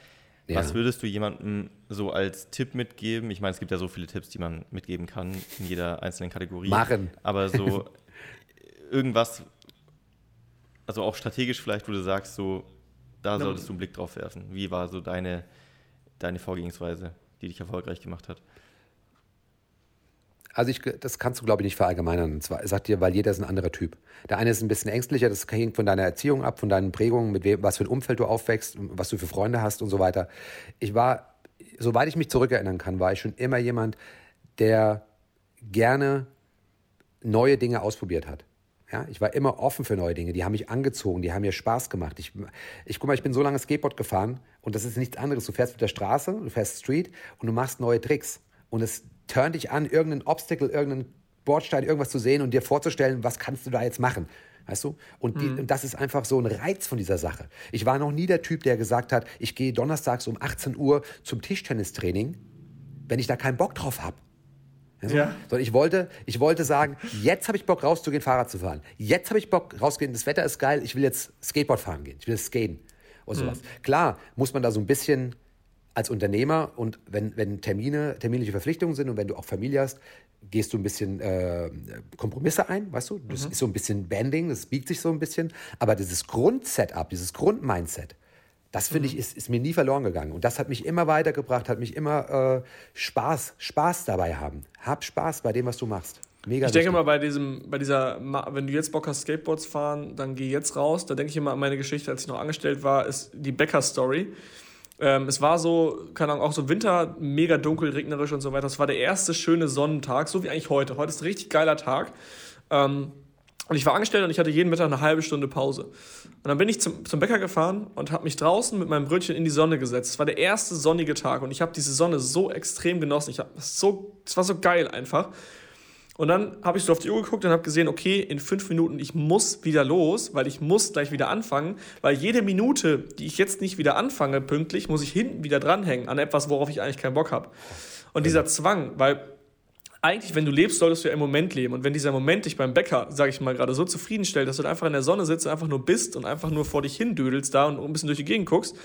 Ja. Was würdest du jemandem so als Tipp mitgeben? Ich meine, es gibt ja so viele Tipps, die man mitgeben kann in jeder einzelnen Kategorie. Machen. Aber so irgendwas, also auch strategisch vielleicht, wo du sagst, so, da solltest du einen Blick drauf werfen. Wie war so deine, deine Vorgehensweise, die dich erfolgreich gemacht hat? Also ich, das kannst du, glaube ich, nicht verallgemeinern. Und zwar sagt dir, weil jeder ist ein anderer Typ. Der eine ist ein bisschen ängstlicher, das hängt von deiner Erziehung ab, von deinen Prägungen, mit wem, was für ein Umfeld du aufwächst, was du für Freunde hast und so weiter. Ich war, soweit ich mich zurückerinnern kann, war ich schon immer jemand, der gerne neue Dinge ausprobiert hat. Ja, ich war immer offen für neue Dinge. Die haben mich angezogen, die haben mir Spaß gemacht. Ich, ich guck mal, ich bin so lange Skateboard gefahren und das ist nichts anderes. Du fährst mit der Straße, du fährst Street und du machst neue Tricks. Und es turn dich an, irgendeinen Obstacle, irgendeinen Bordstein, irgendwas zu sehen und dir vorzustellen, was kannst du da jetzt machen. Weißt du? Und, die, mhm. und, das ist einfach so ein Reiz von dieser Sache. Ich war noch nie der Typ, der gesagt hat, ich gehe donnerstags um 18 Uhr zum Tischtennistraining, wenn ich da keinen Bock drauf habe. Also, ja. Sondern ich wollte, ich wollte sagen, jetzt habe ich Bock rauszugehen, Fahrrad zu fahren. Jetzt habe ich Bock rauszugehen, das Wetter ist geil, ich will jetzt Skateboard fahren gehen, ich will skaten oder sowas. Mhm. Klar, muss man da so ein bisschen als Unternehmer und wenn, wenn Termine, terminliche Verpflichtungen sind und wenn du auch Familie hast, gehst du ein bisschen äh, Kompromisse ein, weißt du? Das mhm. ist so ein bisschen Bending, das biegt sich so ein bisschen. Aber dieses Grundsetup, dieses Grundmindset, das finde mhm. ich, ist, ist mir nie verloren gegangen. Und das hat mich immer weitergebracht, hat mich immer äh, Spaß, Spaß dabei haben. Hab Spaß bei dem, was du machst. Mega ich denke mal, bei diesem, bei dieser, wenn du jetzt Bock hast, Skateboards fahren, dann geh jetzt raus. Da denke ich immer an meine Geschichte, als ich noch angestellt war, ist die Bäcker-Story. Ähm, es war so, keine Ahnung, auch so Winter, mega dunkel, regnerisch und so weiter. Es war der erste schöne Sonnentag, so wie eigentlich heute. Heute ist ein richtig geiler Tag. Ähm, und ich war angestellt und ich hatte jeden Mittag eine halbe Stunde Pause. Und dann bin ich zum, zum Bäcker gefahren und habe mich draußen mit meinem Brötchen in die Sonne gesetzt. Es war der erste sonnige Tag und ich habe diese Sonne so extrem genossen. Ich hab, so, es war so geil einfach. Und dann habe ich so auf die Uhr geguckt und habe gesehen, okay, in fünf Minuten, ich muss wieder los, weil ich muss gleich wieder anfangen, weil jede Minute, die ich jetzt nicht wieder anfange pünktlich, muss ich hinten wieder dranhängen an etwas, worauf ich eigentlich keinen Bock habe. Und dieser Zwang, weil eigentlich, wenn du lebst, solltest du ja im Moment leben. Und wenn dieser Moment dich beim Bäcker, sage ich mal gerade, so zufriedenstellt, dass du einfach in der Sonne sitzt und einfach nur bist und einfach nur vor dich hin düdelst da und ein bisschen durch die Gegend guckst,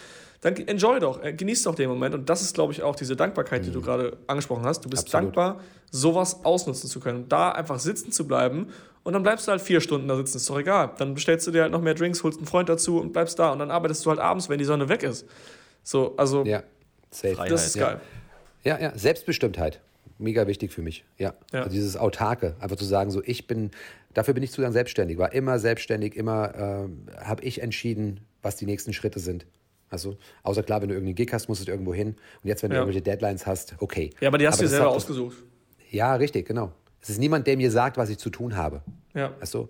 dann enjoy doch, äh, genieß doch den Moment. Und das ist, glaube ich, auch diese Dankbarkeit, die du mhm. gerade angesprochen hast. Du bist Absolut. dankbar, sowas ausnutzen zu können. Da einfach sitzen zu bleiben und dann bleibst du halt vier Stunden da sitzen, ist doch egal. Dann bestellst du dir halt noch mehr Drinks, holst einen Freund dazu und bleibst da. Und dann arbeitest du halt abends, wenn die Sonne weg ist. So, also, ja, safe. das ist geil. Ja, ja, Selbstbestimmtheit. mega wichtig für mich. Ja. Ja. Also dieses Autarke, einfach zu sagen, so ich bin, dafür bin ich zu lang selbstständig, war immer selbstständig, immer äh, habe ich entschieden, was die nächsten Schritte sind. Also, außer klar, wenn du irgendeinen Gig hast, musst du irgendwo hin. Und jetzt, wenn du Ja. irgendwelche Deadlines hast, okay. Ja, aber die hast du dir selber hat- ausgesucht. Ja, richtig, genau. Es ist niemand, der mir sagt, was ich zu tun habe. Ja. Du?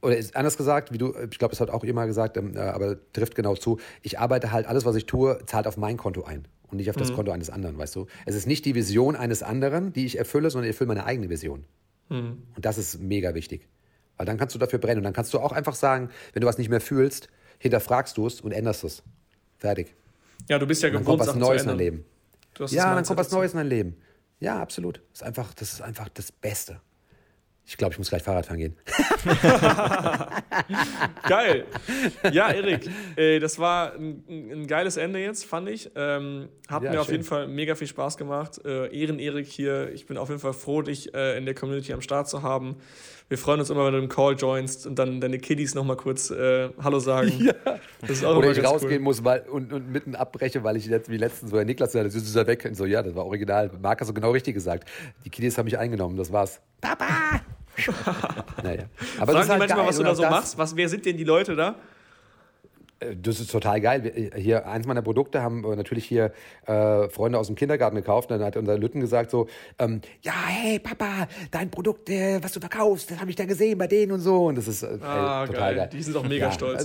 Oder ist anders gesagt, wie du, ich glaube, das hat auch immer gesagt, ähm, äh, aber trifft genau zu. Ich arbeite halt, alles, was ich tue, zahlt auf mein Konto ein und nicht auf Mhm. das Konto eines anderen, weißt du? Es ist nicht die Vision eines anderen, die ich erfülle, sondern ich erfülle meine eigene Vision. Mhm. Und das ist mega wichtig. Weil dann kannst du dafür brennen. Und dann kannst du auch einfach sagen, wenn du was nicht mehr fühlst, hinterfragst du es und änderst es. Fertig. Ja, du bist ja gewohnt, kommt was Neues in dein. Leben. Du hast das Ja, dann kommt was. Neues in dein Leben. Ja, absolut. Das ist einfach, das ist einfach das Beste. Ich glaube, ich muss gleich Fahrrad fahren gehen. Geil. Ja, Erik, äh, das war ein, ein geiles Ende jetzt, fand ich. Ähm, hat Ja, mir auf schön. jeden Fall mega viel Spaß gemacht. Äh, Ehren Erik hier. Ich bin auf jeden Fall froh, dich äh, in der Community am Start zu haben. Wir freuen uns immer, wenn du im Call joinst und dann deine Kiddies nochmal kurz äh, Hallo sagen. Ja. Das ist auch Oder immer ich ganz rausgehen cool. muss weil, und, und mitten abbreche, weil ich jetzt wie letztens so der Niklas das ist er weg. Und so, ja, das war original. Marc hat so genau richtig gesagt. Die Kiddies haben mich eingenommen, das war's. Papa! naja. Aber Fragen das ist die halt manchmal, geil. was du da so machst? Was, wer sind denn die Leute da? Äh, Das ist total geil. Wir- Hier, eins meiner Produkte haben natürlich hier äh, Freunde aus dem Kindergarten gekauft. Dann hat unser Lütten gesagt so, ähm, ja, hey Papa, dein Produkt, äh, was du verkaufst, das habe ich da gesehen bei denen und so. Und das ist äh, Ah, total geil. geil. Die sind auch mega stolz.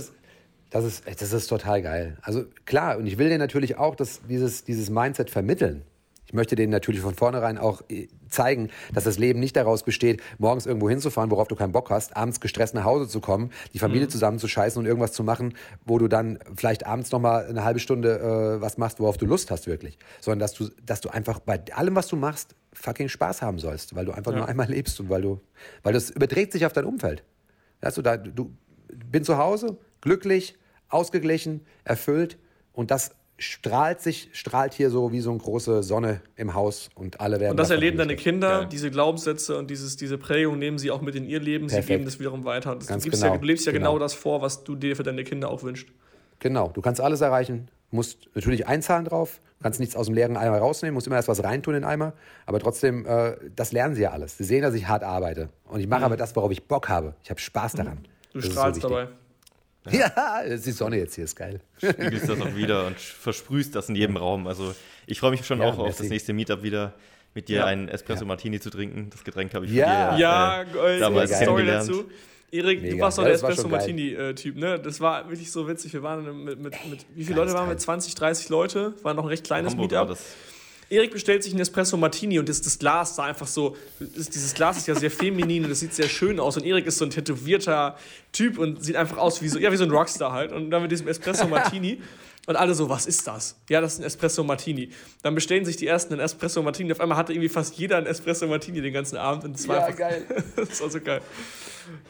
Das, das, ist, das ist total geil. Also klar, und ich will denen natürlich auch das, dieses, dieses Mindset vermitteln. Ich möchte denen natürlich von vornherein auch äh, zeigen, dass das Leben nicht daraus besteht, morgens irgendwo hinzufahren, worauf du keinen Bock hast, abends gestresst nach Hause zu kommen, die Mhm. Familie zusammenzuscheißen und irgendwas zu machen, wo du dann vielleicht abends noch mal eine halbe Stunde äh, was machst, worauf du Lust hast wirklich. Sondern dass du, dass du einfach bei allem, was du machst, fucking Spaß haben sollst, weil du einfach Ja. nur einmal lebst und weil du, weil das überträgt sich auf dein Umfeld. Du, da, du bin zu Hause, glücklich, ausgeglichen, erfüllt und das strahlt sich, strahlt hier so wie so eine große Sonne im Haus und alle werden. Und das erleben deine. Kinder, Geil. diese Glaubenssätze und dieses, diese Prägung nehmen sie auch mit in ihr Leben, sie Perfekt. geben das wiederum weiter. Das, Ganz du, gibst genau. ja, du lebst ja genau. Genau. das vor, was du dir für deine Kinder auch wünschst. Genau, du kannst alles erreichen, musst natürlich einzahlen drauf, kannst nichts aus dem leeren Eimer rausnehmen, musst immer erst was reintun in den Eimer, aber trotzdem, äh, das lernen sie ja alles. Sie sehen, dass ich hart arbeite und ich mache aber das, worauf ich Bock habe. Ich habe Spaß daran. Mhm. Du Das so strahlst wichtig. dabei. Ja, ist die Sonne jetzt hier, ist geil. spiegelst das auch wieder und versprühst das in jedem Raum. Also ich freue mich schon Ja, auch auf das nächste Meetup wieder, mit dir Ja. einen Espresso Martini zu trinken. Das Getränk habe ich Ja. von dir Ja, äh, geil, damals Story dazu. Erik, du warst doch Ja, der Espresso. Martini-Typ, ne? Das war wirklich so witzig. Wir waren mit, mit, mit wie viele Leute waren wir? Teil. 20, 30 Leute. War noch ein recht kleines Hamburg war Meetup. Das. Erik bestellt sich einen Espresso Martini und das, das Glas da einfach so, das, dieses Glas ist ja sehr feminin und das sieht sehr schön aus und Erik ist so ein tätowierter Typ und sieht einfach aus wie so, ja, wie so ein Rockstar halt und dann mit diesem Espresso Martini und alle so, was ist das? Ja, das ist ein Espresso Martini. Dann bestellen sich die ersten einen Espresso Martini. Auf einmal hatte irgendwie fast jeder einen Espresso Martini den ganzen Abend und das war Ja, einfach, geil. das war so geil.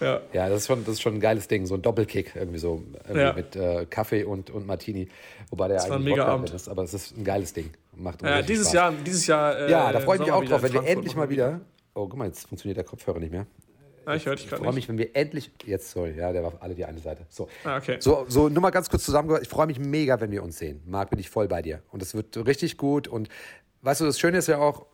Ja. Ja, das ist, schon, das ist schon ein geiles Ding, so ein Doppelkick irgendwie so irgendwie Ja. mit äh, Kaffee und, und Martini. Wobei der war ein eigentlich mega Abend. ist, aber es ist ein geiles Ding. Macht Ja, dieses Spaß. Jahr, dieses Jahr. Äh, Ja, da freue ich mich auch drauf, wenn wir endlich mal wieder. Oh, guck mal, jetzt funktioniert der Kopfhörer nicht mehr. Ja, ich höre dich Ich gerade freue nicht. mich, wenn wir endlich. Jetzt, sorry, ja, der war auf alle die eine Seite. So. Ah, okay. So, so nur mal ganz kurz zusammengehört. Ich freue mich mega, wenn wir uns sehen. Marc, bin ich voll bei dir. Und es wird richtig gut. Und weißt du, das Schöne ist ja auch,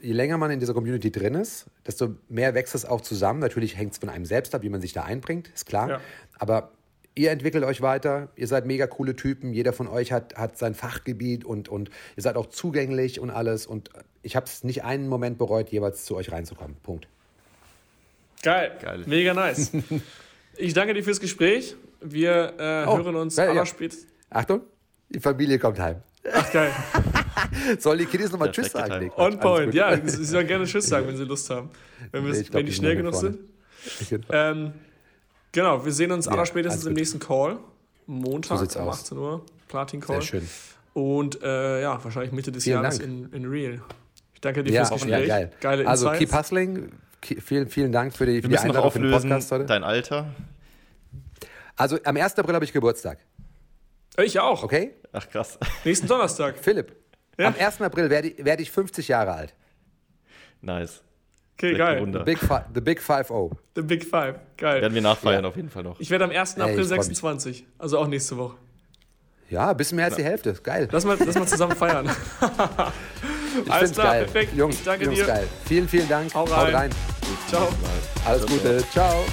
je länger man in dieser Community drin ist, desto mehr wächst es auch zusammen. Natürlich hängt es von einem selbst ab, wie man sich da einbringt, ist klar. Ja. Aber ihr entwickelt euch weiter. Ihr seid mega coole Typen. Jeder von euch hat, hat sein Fachgebiet und, und ihr seid auch zugänglich und alles. Und ich habe es nicht einen Moment bereut, jeweils zu euch reinzukommen. Punkt. Geil. Geil. Mega nice. ich danke dir fürs Gespräch. Wir äh, Oh, hören uns ja, ja. allerspätestens. Achtung, die Familie kommt heim. Ach, geil. Sollen die Kiddies nochmal Tschüss sagen? Quatsch, On point. Ja, sie sollen gerne Tschüss sagen, wenn sie Lust haben. Wenn, wir, Nee, glaub, wenn die die schnell genug sind. Ähm, genau, wir sehen uns Ja, allerspätestens alles im nächsten Call. Montag So um aus. 18 Uhr. Platin-Call. Sehr schön. Und äh, ja, wahrscheinlich Mitte des Vielen Jahres Dank. in, in Real. Ich danke dir Ja, fürs ja, Gespräch. geil. Geile also Insights. keep hustling. Vielen, vielen Dank für die, für die Einladung für den Podcast heute. dein Alter. Also am 1. April habe ich Geburtstag. ich auch. Okay? Ach krass. Nächsten Donnerstag. Philipp. Ja. Am 1. April werde ich, werde ich 50 Jahre alt. Nice. Okay, geil. The Big, Fi the Big Five O. The Big Five. Geil. Werden wir nachfeiern auf jeden Fall noch. Ich werde am 1. Ey, April mich. 26. Also auch nächste Woche. Ja, ein bisschen mehr als die Hälfte. Geil. Lass mal, lass mal zusammen feiern. Ich Alles klar, geil. perfekt. Jungs, Ich danke Jungs, dir. geil. Vielen, vielen Dank. Hau Haut rein. rein. Ciao. Alles Gute. Ciao.